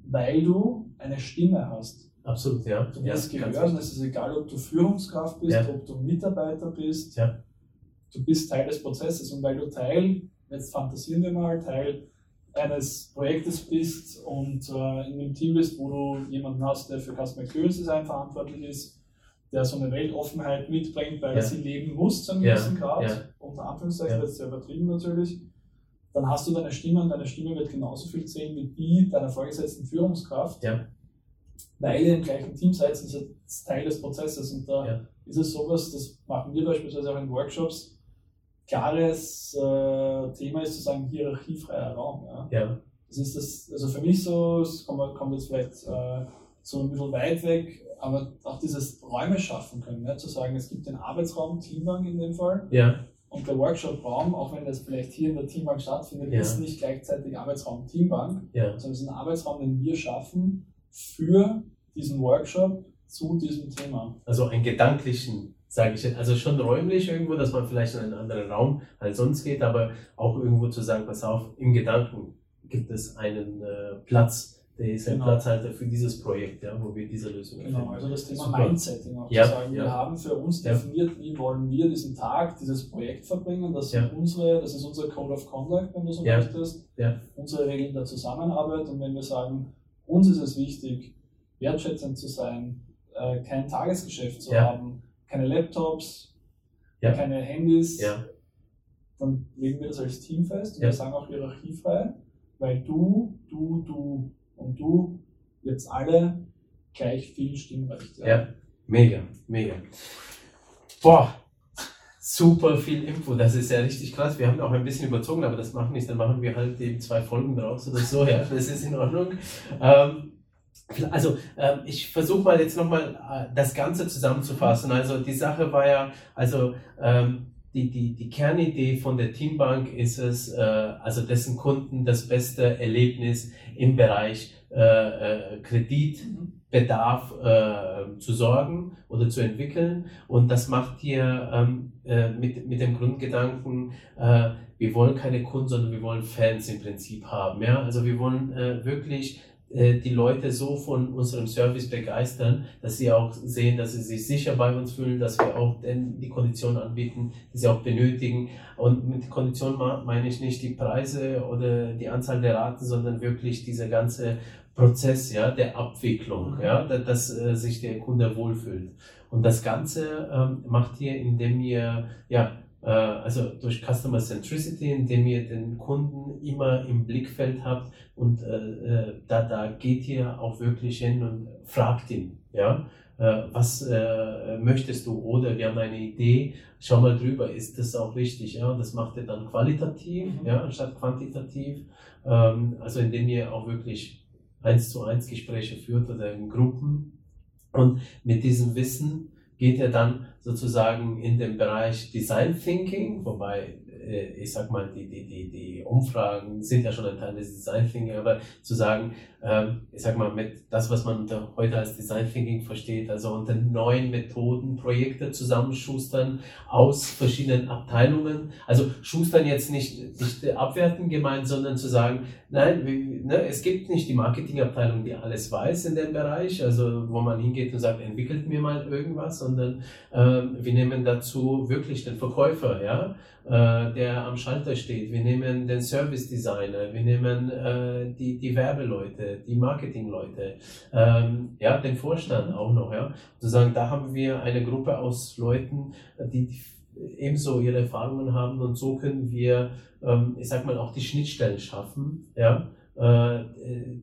weil du eine Stimme hast. Absolut, ja. Du ja, gehört, es ist egal, ob du Führungskraft bist, ob du Mitarbeiter bist, du bist Teil des Prozesses und weil du Teil, jetzt fantasieren wir mal, Teil eines Projektes bist und äh, in einem Team bist, wo du jemanden hast, der für Customer Experience Design verantwortlich ist, der so eine Weltoffenheit mitbringt, weil ja. er sie leben muss zu einem gewissen Grad, ja. unter Anführungszeichen, ja. das ist sehr übertrieben natürlich, dann hast du deine Stimme und deine Stimme wird genauso viel zählen wie die deiner vorgesetzten Führungskraft, ja. Weil ihr im gleichen Team seid, das ist Teil des Prozesses und da ist es sowas, das machen wir beispielsweise auch in Workshops, klares äh, Thema ist zu sagen, hierarchiefreier Raum. Ja. Das ist das, also für mich so, es kommt, kommt jetzt vielleicht äh, so ein bisschen weit weg, aber auch dieses Räume schaffen können, ne? zu sagen, es gibt den Arbeitsraum Teambank in dem Fall. Ja. Und der Workshop-Raum, auch wenn das vielleicht hier in der Teambank stattfindet, ja. ist nicht gleichzeitig Arbeitsraum Teambank, ja. sondern es ist ein Arbeitsraum, den wir schaffen für diesen Workshop zu diesem Thema. Also einen gedanklichen, sage ich, also schon räumlich irgendwo, dass man vielleicht in einen anderen Raum als sonst geht, aber auch irgendwo zu sagen, pass auf, im Gedanken gibt es einen äh, Platz der ist genau. ein Platzhalter für dieses Projekt, ja, wo wir diese Lösung Genau, finden. also das Thema Super. Mindsetting auch ja, zu sagen, ja. wir haben für uns definiert, wie wollen wir diesen Tag, dieses Projekt verbringen. Das, sind unsere, das ist unser Code of Conduct, wenn du so möchtest, unsere Regeln der Zusammenarbeit. Und wenn wir sagen, uns ist es wichtig, wertschätzend zu sein, äh, kein Tagesgeschäft zu haben, keine Laptops, keine Handys, dann legen wir das als Team fest und wir sagen auch hierarchiefrei, weil du, du, du und du jetzt alle gleich viel Stimmrecht. Ja, ja. Mega, mega. Boah, super viel Info. Das ist ja richtig krass. Wir haben auch ein bisschen überzogen, aber das machen nicht. Dann machen wir halt eben zwei Folgen draus oder so. Ja, das ist in Ordnung. Ähm, also ähm, ich versuche mal jetzt nochmal äh, das Ganze zusammenzufassen. Also die Sache war ja, also ähm, die, die, die Kernidee von der Teambank ist es, äh, also dessen Kunden das beste Erlebnis im Bereich äh, äh, Kreditbedarf äh, zu sorgen oder zu entwickeln. Und das macht ihr ähm, äh, mit, mit dem Grundgedanken, wir wollen keine Kunden, sondern wir wollen Fans im Prinzip haben. Ja? Also wir wollen wirklich die Leute so von unserem Service begeistern, dass sie auch sehen, dass sie sich sicher bei uns fühlen, dass wir auch denn die Konditionen anbieten, die sie auch benötigen. Und mit Konditionen meine ich nicht die Preise oder die Anzahl der Raten, sondern wirklich dieser ganze Prozess ja, der Abwicklung, mhm. ja, dass, dass äh, sich der Kunde wohlfühlt. Und das Ganze ähm, macht ihr, indem ihr ja, äh, also durch Customer Centricity, indem ihr den Kunden immer im Blickfeld habt und äh, äh, da, da geht ihr auch wirklich hin und fragt ihn, ja, äh, was äh, möchtest du? Oder wir haben eine Idee, schau mal drüber, ist das auch richtig, ja, das macht ihr dann qualitativ, mhm. ja, anstatt quantitativ, ähm, also indem ihr auch wirklich eins zu eins Gespräche führt oder in Gruppen. Und mit diesem Wissen geht er dann sozusagen in den Bereich Design Thinking, wobei ich sag mal, die, die, die, die Umfragen sind ja schon ein Teil des Design Thinking, aber zu sagen, ähm, ich sag mal, mit das, was man heute als Design Thinking versteht, also unter neuen Methoden Projekte zusammenschustern aus verschiedenen Abteilungen. Also schustern jetzt nicht, nicht abwerten gemeint, sondern zu sagen, nein, wie, ne, es gibt nicht die Marketingabteilung, die alles weiß in dem Bereich, also wo man hingeht und sagt, entwickelt mir mal irgendwas, sondern ähm, wir nehmen dazu wirklich den Verkäufer, ja, äh, der am Schalter steht. Wir nehmen den Service Designer, wir nehmen äh, die, die Werbeleute, die Marketingleute, ähm, ja, den Vorstand auch noch, ja. Sozusagen, da haben wir eine Gruppe aus Leuten, die ebenso ihre Erfahrungen haben und so können wir, ähm, ich sag mal, auch die Schnittstellen schaffen, ja, äh,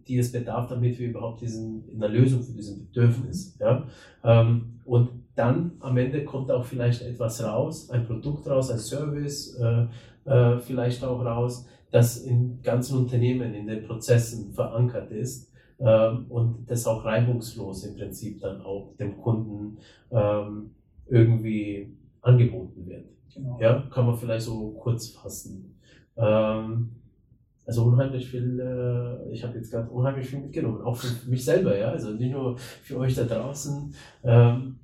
die es bedarf, damit wir überhaupt diesen, eine Lösung für diesen Bedürfnis, ja. Ähm, und dann am Ende kommt auch vielleicht etwas raus, ein Produkt raus, ein Service äh, äh, vielleicht auch raus, das in ganzen Unternehmen, in den Prozessen verankert ist, ähm, und das auch reibungslos im Prinzip dann auch dem Kunden ähm, irgendwie angeboten wird. Genau. Ja, kann man vielleicht so kurz fassen. Ähm, also unheimlich viel, äh, ich habe jetzt gerade unheimlich viel mitgenommen, auch für mich selber, ja, also nicht nur für euch da draußen. Ähm,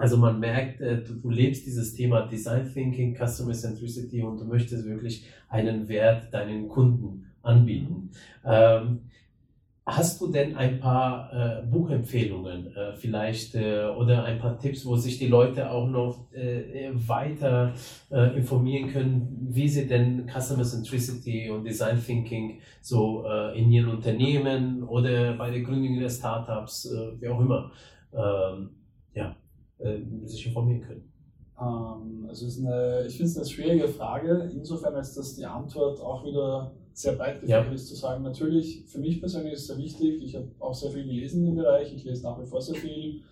also man merkt, äh, du, lebst dieses Thema Design Thinking, Customer Centricity und du möchtest wirklich einen Wert deinen Kunden anbieten. Ähm, Hast du denn ein paar äh, Buchempfehlungen äh, vielleicht äh, oder ein paar Tipps, wo sich die Leute auch noch äh, weiter äh, informieren können, wie sie denn Customer Centricity und Design Thinking so in ihren Unternehmen oder bei der Gründung der Startups, wie auch immer, ähm, ja, sich informieren können? Ähm, also ist eine, ich finde es eine schwierige Frage, insofern als dass die Antwort auch wieder sehr breit gefächert ja. ist, zu sagen, natürlich, für mich persönlich ist es sehr wichtig, ich habe auch sehr viel gelesen im Bereich, ich lese nach wie vor sehr viel,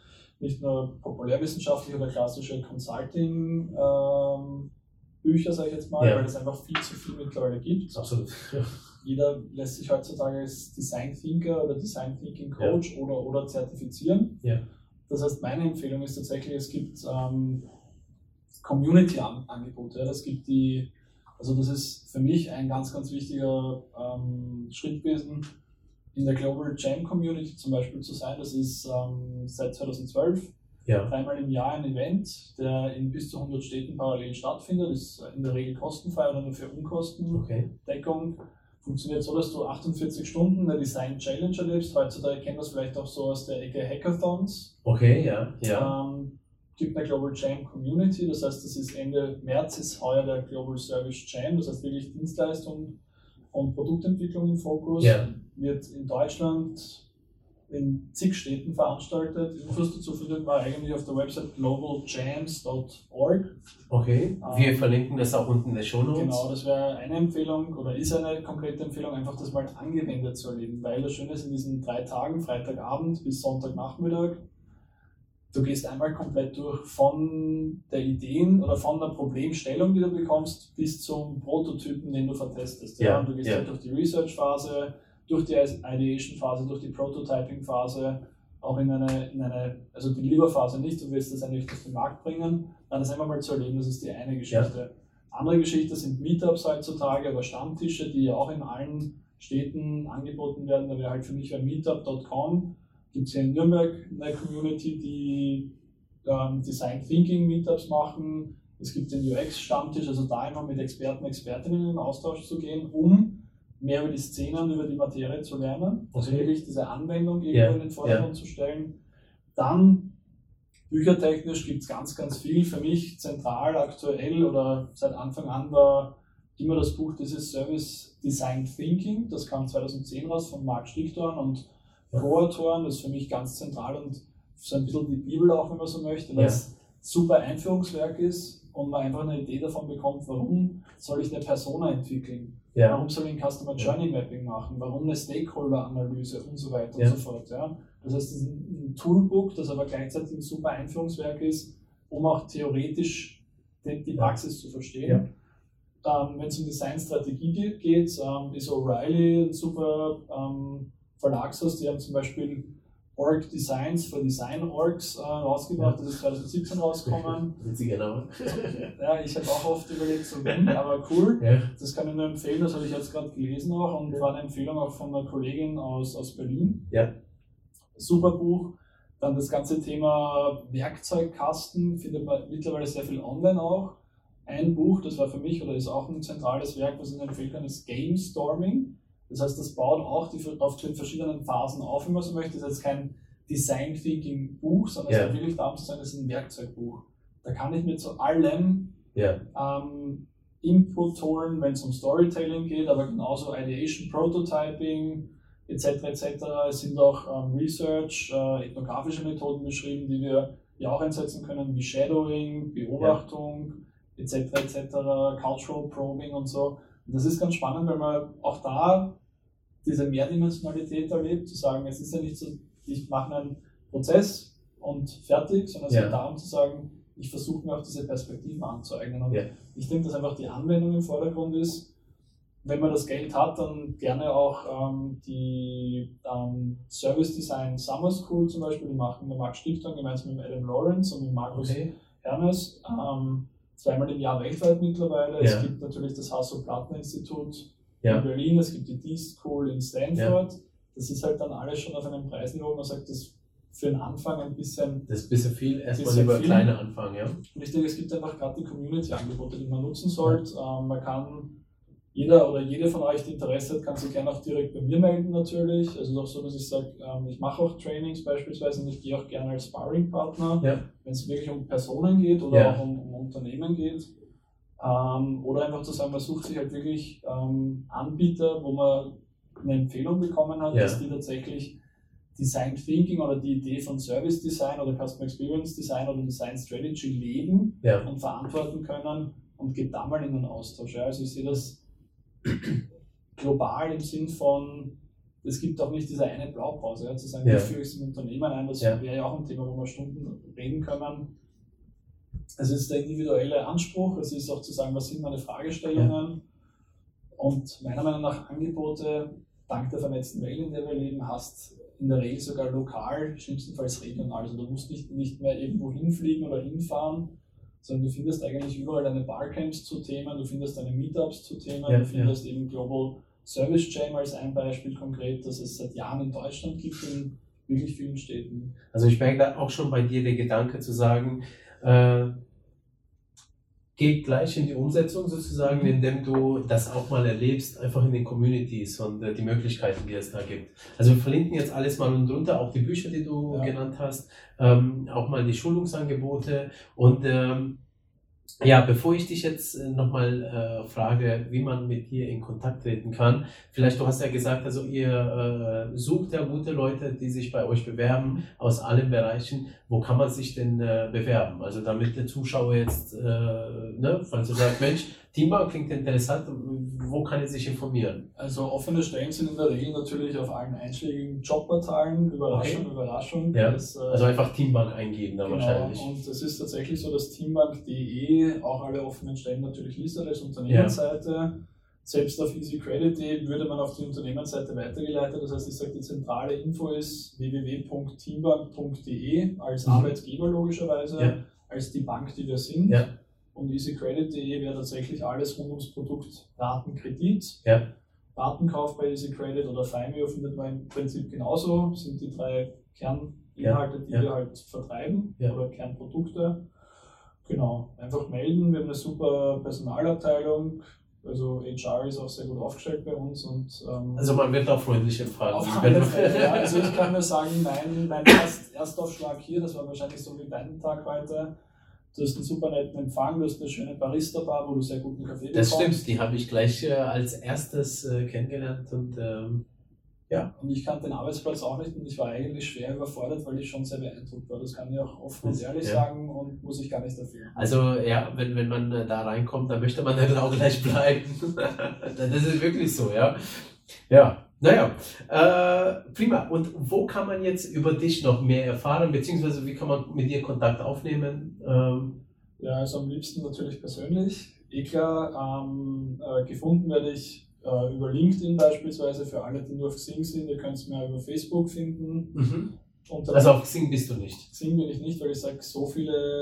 nicht nur populärwissenschaftliche oder klassische Consulting ähm, Bücher, sage ich jetzt mal, ja. weil es einfach viel zu viel mittlerweile gibt. Absolut. Ja. Jeder lässt sich heutzutage als Design Thinker oder Design Thinking Coach oder, oder zertifizieren. Das heißt, meine Empfehlung ist tatsächlich, es gibt ähm, Community-Angebote. Es gibt die also das ist für mich ein ganz, ganz wichtiger ähm, Schritt gewesen, in der Global Jam Community zum Beispiel zu sein. Das ist ähm, seit 2012 ja. dreimal im Jahr ein Event, der in bis zu 100 Städten parallel stattfindet. Das ist in der Regel kostenfrei oder nur für Unkostendeckung. Okay. Funktioniert so, dass du 48 Stunden eine Design Challenge erlebst. Heutzutage kennt man es vielleicht auch so aus der Ecke Hackathons. Okay, ja. ja. Ähm, gibt eine Global Jam Community, das heißt, das ist Ende März ist heuer der Global Service Jam, das heißt wirklich Dienstleistung und Produktentwicklung im Fokus. Yeah. Wird in Deutschland in zig Städten veranstaltet. Infos dazu findet man eigentlich auf der Website globaljams.org. Okay, wir ähm, verlinken das auch unten in der Show Notes. Genau, das wäre eine Empfehlung oder ist eine konkrete Empfehlung, einfach das mal angewendet zu erleben, weil das Schöne ist in diesen drei Tagen, Freitagabend bis Sonntagnachmittag, du gehst einmal komplett durch von der Ideen oder von der Problemstellung, die du bekommst, bis zum Prototypen, den du vertestest. Ja, ja. Und du gehst ja. halt durch die Research-Phase, durch die Ideation-Phase, durch die Prototyping-Phase, auch in eine, in eine, also die Lieferphase nicht, du willst das eigentlich auf den Markt bringen, dann das einfach mal zu erleben, das ist die eine Geschichte. Ja. Andere Geschichte sind Meetups heutzutage oder Stammtische, die ja auch in allen Städten angeboten werden. Da wäre halt für mich ein Meetup.com gibt es hier in Nürnberg eine Community, die ähm, Design Thinking Meetups machen. Es gibt den UX-Stammtisch, also da immer mit Experten, Expertinnen in den Austausch zu gehen, um mehr über die Szenen, über die Materie zu lernen, also wirklich diese Anwendung irgendwo yeah. in den Vordergrund yeah. zu stellen. Dann büchertechnisch gibt es ganz, ganz viel. Für mich zentral, aktuell oder seit Anfang an war immer das Buch dieses Service Design Thinking. Das kam 2010 raus von Marc Stickdorn und Rohrtoren, das ist für mich ganz zentral und so ein bisschen die Bibel auch, wenn man so möchte, weil es super Einführungswerk ist und man einfach eine Idee davon bekommt, warum soll ich eine Persona entwickeln, ja. warum soll ich ein Customer Journey Mapping machen, warum eine Stakeholder-Analyse und so weiter ja. und so fort. Ja. Das heißt, es ist ein Toolbook, das aber gleichzeitig ein super Einführungswerk ist, um auch theoretisch die, Praxis zu verstehen. Ähm, Wenn es um Designstrategie geht, ähm, ist O'Reilly ein super ähm, Verlagshaus, die haben zum Beispiel Org Designs für Design Orgs äh, rausgebracht, das ist 2017 rausgekommen. Witziger Name. ja, ich habe auch oft überlegt, so hm, aber cool. Ja. Das kann ich nur empfehlen, das habe ich jetzt gerade gelesen auch und war eine Empfehlung auch von einer Kollegin aus, aus Berlin. Ja. Super Buch. Dann das ganze Thema Werkzeugkasten findet man mittlerweile sehr viel online auch. Ein Buch, das war für mich oder ist auch ein zentrales Werk, was ich empfehlen kann, ist Game Storming. Das heißt, das baut auch die, auf den verschiedenen Phasen auf, wenn man so möchte. Das ist jetzt kein Design Thinking Buch, sondern yeah. es geht wirklich darum zu sagen, es ist ein Werkzeugbuch. Da kann ich mir zu allem yeah. ähm, Input holen, wenn es um Storytelling geht, aber genauso Ideation, Prototyping etc. etc. Es sind auch ähm, Research, äh, ethnografische Methoden beschrieben, die wir ja auch einsetzen können, wie Shadowing, Beobachtung yeah. etc. etc. Cultural Probing und so. Und das ist ganz spannend, weil man auch da diese Mehrdimensionalität erlebt, zu sagen, es ist ja nicht so, ich mache einen Prozess und fertig, sondern es ja. geht darum zu sagen, ich versuche mir auch diese Perspektiven anzueignen. Und ja. ich denke, dass einfach die Anwendung im Vordergrund ist. wenn man das Geld hat, dann gerne auch ähm, die ähm, Service Design Summer School zum Beispiel, die machen der Max Stiftung gemeinsam mit Adam Lawrence und mit Markus okay. Hermes. Ähm, zweimal im Jahr weltweit mittlerweile. Es gibt natürlich das Hasso-Platten-Institut ja. in Berlin, es gibt die D-School in Stanford. Das ist halt dann alles schon auf einem Preisniveau, man sagt, das für den Anfang ein bisschen. Das ist ein bisschen viel, erstmal lieber kleine anfangen, ja. Und ich denke, es gibt einfach gerade die Community-Angebote, die man nutzen sollte. Ähm, man kann jeder oder jede von euch, die Interesse hat, kann sich gerne auch direkt bei mir melden natürlich. Also es ist auch so, dass ich sage, ähm, ich mache auch Trainings beispielsweise und ich gehe auch gerne als Sparring-Partner, ja. wenn es wirklich um Personen geht oder ja. auch um, um, Unternehmen geht. Ähm, oder einfach zu sagen, man sucht sich halt wirklich ähm, Anbieter, wo man eine Empfehlung bekommen hat, ja. dass die tatsächlich Design Thinking oder die Idee von Service Design oder Customer Experience Design oder Design Strategy leben und verantworten können und geht da mal in den Austausch. Also ich sehe das global im Sinn von, es gibt auch nicht diese eine Blaupause, ja, zu sagen, ja. wie führe ich es im Unternehmen ein, das ja. wäre ja auch ein Thema, wo wir Stunden reden können. Es ist der individuelle Anspruch, es ist auch zu sagen, was sind meine Fragestellungen und meiner Meinung nach Angebote, dank der vernetzten Welt, in der wir leben, hast in der Regel sogar lokal, schlimmstenfalls regional. Also du musst nicht, nicht mehr irgendwo hinfliegen oder hinfahren, sondern du findest eigentlich überall deine Barcamps zu Themen, du findest deine Meetups zu Themen, ja, du findest ja. eben Global Service Jam als ein Beispiel konkret, das es seit Jahren in Deutschland gibt, in wirklich vielen Städten. Also ich merke da auch schon bei dir der Gedanke zu sagen, äh, geht gleich in die Umsetzung sozusagen, mhm. indem du das auch mal erlebst, einfach in den Communities und äh, die Möglichkeiten, die es da gibt. Also wir verlinken jetzt alles mal und drunter, auch die Bücher, die du ja. genannt hast, ähm, auch mal die Schulungsangebote und ähm, ja, bevor ich dich jetzt äh, nochmal äh, frage, wie man mit dir in Kontakt treten kann, vielleicht du hast ja gesagt, also ihr äh, sucht ja gute Leute, die sich bei euch bewerben aus allen Bereichen. Wo kann man sich denn äh, bewerben? Also damit der Zuschauer jetzt, äh, ne, falls er sagt, Mensch, Teambank klingt interessant, wo kann er sich informieren? Also offene Stellen sind in der Regel natürlich auf allen einschlägigen Jobportalen, Überraschung, okay. Überraschung. Ja. Das, äh, also einfach Teambank eingeben dann genau. wahrscheinlich. Und es ist tatsächlich so, dass teambank.de auch alle offenen Stellen natürlich listet als Unternehmensseite. Ja. Selbst auf EasyCredit.de würde man auf die Unternehmensseite weitergeleitet. Das heißt, ich sage, die zentrale Info ist www.teambank.de als mhm. Arbeitgeber logischerweise, ja. als die Bank, die wir sind. Ja. Und EasyCredit.de wäre tatsächlich alles rund ums Produkt Ratenkredit. Ja. Ratenkauf bei EasyCredit oder FIMEO findet man im Prinzip genauso, sind die drei Kerninhalte, die ja. wir halt vertreiben oder Kernprodukte. Genau, einfach melden. Wir haben eine super Personalabteilung, also HR ist auch sehr gut aufgestellt bei uns. Und, ähm, also man wird auch freundlich empfangen. Auf alle Fälle, ja. Also ich kann nur sagen, mein, mein Erst, Erstaufschlag hier, das war wahrscheinlich so wie dein Tag heute, Du hast einen super netten Empfang, du hast eine schöne Barista-Bar, wo du sehr guten Kaffee bekommst. Das stimmt, die habe ich gleich äh, als erstes äh, kennengelernt und ähm, ja. Und ich kannte den Arbeitsplatz auch nicht und ich war eigentlich schwer überfordert, weil ich schon sehr beeindruckt war. Das kann ich auch offen und ehrlich ja. sagen und muss ich gar nicht dafür. Also ja, wenn, wenn man äh, da reinkommt, dann möchte man dann auch gleich bleiben. das ist wirklich so, ja. Ja, naja, äh, prima. Und wo kann man jetzt über dich noch mehr erfahren, beziehungsweise wie kann man mit dir Kontakt aufnehmen? Ähm, ja, also am liebsten natürlich persönlich. Eh klar, ähm, äh, gefunden werde ich äh, über LinkedIn beispielsweise, für alle, die nur auf Xing sind, ihr könnt es mir über Facebook finden. Mhm. also auf Xing bist du nicht? Xing bin ich nicht, weil ich sage, so,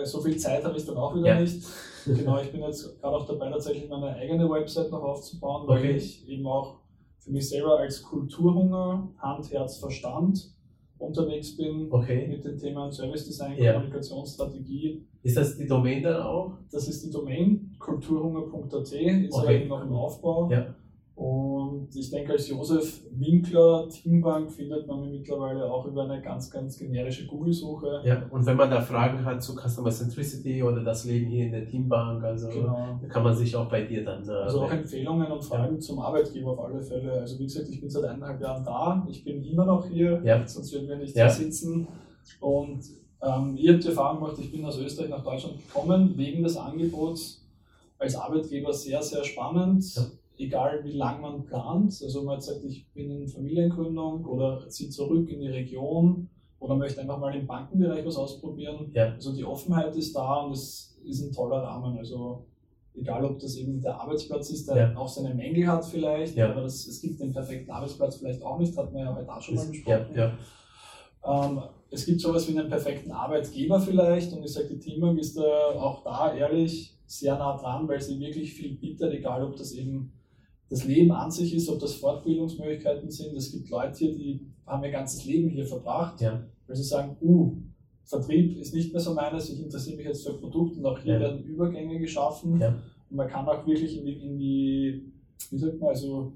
so viel Zeit habe ich dann auch wieder ja. nicht. genau, ich bin jetzt gerade auch dabei, tatsächlich meine eigene Website noch aufzubauen, weil okay. ich eben auch für mich selber als Kulturhunger, Hand, Herz, Verstand unterwegs bin okay. mit den Themen Service Design, ja. Kommunikationsstrategie. Ist das die Domain dann auch? Das ist die Domain, kulturhunger.at, ist okay. noch im Aufbau. Ja. Und ich denke, als Josef Winkler Teambank findet man mich mittlerweile auch über eine ganz, ganz generische Google-Suche. Ja, und wenn man da Fragen hat zu Customer Centricity oder das Leben hier in der Teambank, also genau. kann man sich auch bei dir dann. Äh, also auch Empfehlungen und Fragen ja. zum Arbeitgeber auf alle Fälle. Also wie gesagt, ich bin seit eineinhalb Jahren da, ich bin immer noch hier, ja. sonst würden wir nicht ja. hier sitzen. Und ähm, ihr habt die Erfahrung gemacht, ich bin aus Österreich nach Deutschland gekommen, wegen des Angebots als Arbeitgeber sehr, sehr spannend. Ja egal wie lang man plant. Also man sagt, ich bin in Familiengründung oder ziehe zurück in die Region oder möchte einfach mal im Bankenbereich was ausprobieren. Ja. Also die Offenheit ist da und es ist ein toller Rahmen. Also Egal, ob das eben der Arbeitsplatz ist, der ja. auch seine Mängel hat vielleicht, ja. aber das, es gibt den perfekten Arbeitsplatz vielleicht auch nicht, hat man ja heute auch schon mal besprochen. Ja, ähm, es gibt sowas wie einen perfekten Arbeitgeber vielleicht und ich sage, die Teamwork ist da auch da ehrlich sehr nah dran, weil sie wirklich viel bietet, egal ob das eben das Leben an sich ist, ob das Fortbildungsmöglichkeiten sind. Es gibt Leute hier, die haben ihr ganzes Leben hier verbracht, ja. weil sie sagen, uh, Vertrieb ist nicht mehr so meines, ich interessiere mich jetzt für Produkte und auch hier ja. werden Übergänge geschaffen. Ja. Und man kann auch wirklich in die, in die, wie sagt man, also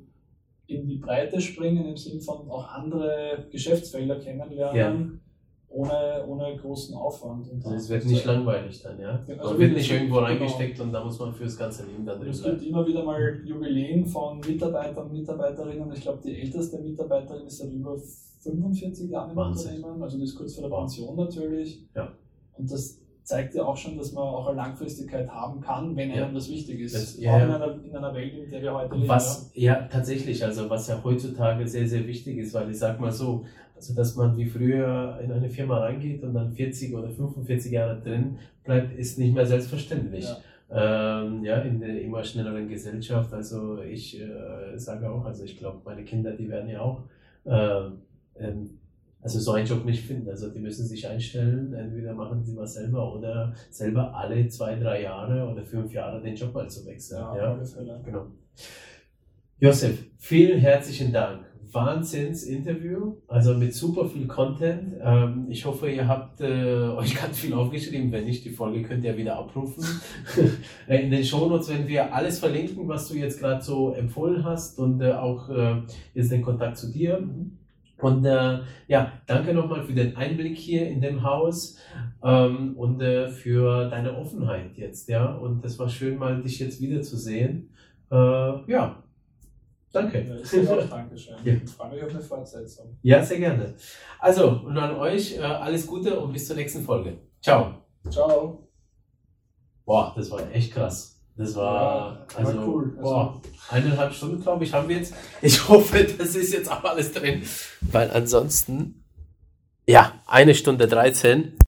in die Breite springen, im Sinne von auch andere Geschäftsfelder kennenlernen ohne, ohne großen Aufwand. Und also es wird nicht langweilig dann, ja? Also man wird nicht irgendwo genau. reingesteckt und da muss man fürs ganze Leben dann drin Es gibt immer wieder mal Jubiläen von Mitarbeitern und Mitarbeiterinnen. Ich glaube, die älteste Mitarbeiterin ist seit über 45 Jahren im Wahnsinn. Unternehmen, also die ist kurz vor der Pension natürlich. Ja. Und das zeigt ja auch schon, dass man auch eine Langfristigkeit haben kann, wenn ja. einem das wichtig ist. Das, ja, auch in einer, in einer, Welt, in der wir heute leben. Was, ja, tatsächlich, also was ja heutzutage sehr, sehr wichtig ist, weil ich sag mal so, also dass man wie früher in eine Firma reingeht und dann 40 oder 45 Jahre drin bleibt, ist nicht mehr selbstverständlich. Ja, ähm, ja in der immer schnelleren Gesellschaft. Also ich äh, sage auch, also ich glaube, meine Kinder, die werden ja auch äh, ähm, also so einen Job nicht finden. Also die müssen sich einstellen, entweder machen sie was selber oder selber alle zwei, drei Jahre oder fünf Jahre den Job mal zu wechseln. Ja, ja. Genau. Josef, vielen herzlichen Dank. Wahnsinns-Interview, also mit super viel Content. Ähm, ich hoffe, ihr habt äh, euch ganz viel aufgeschrieben. Wenn nicht, die Folge könnt ihr wieder abrufen. In den Shownotes werden wir alles verlinken, was du jetzt gerade so empfohlen hast und äh, auch äh, jetzt den Kontakt zu dir. Und äh, ja, danke nochmal für den Einblick hier in dem Haus ähm, und äh, für deine Offenheit jetzt, ja. Und es war schön, mal dich jetzt wiederzusehen. Äh, ja, Danke. Dankeschön. Ja. Ich freue mich auf eine Fortsetzung. Ja, sehr gerne. Also, und an euch äh, alles Gute und bis zur nächsten Folge. Ciao. Ciao. Boah, das war echt krass. Das war, ja, also, war cool. Also, boah, eineinhalb Stunden, glaube ich, haben wir jetzt. Ich hoffe, das ist jetzt auch alles drin. Weil ansonsten, ja, eine Stunde 13.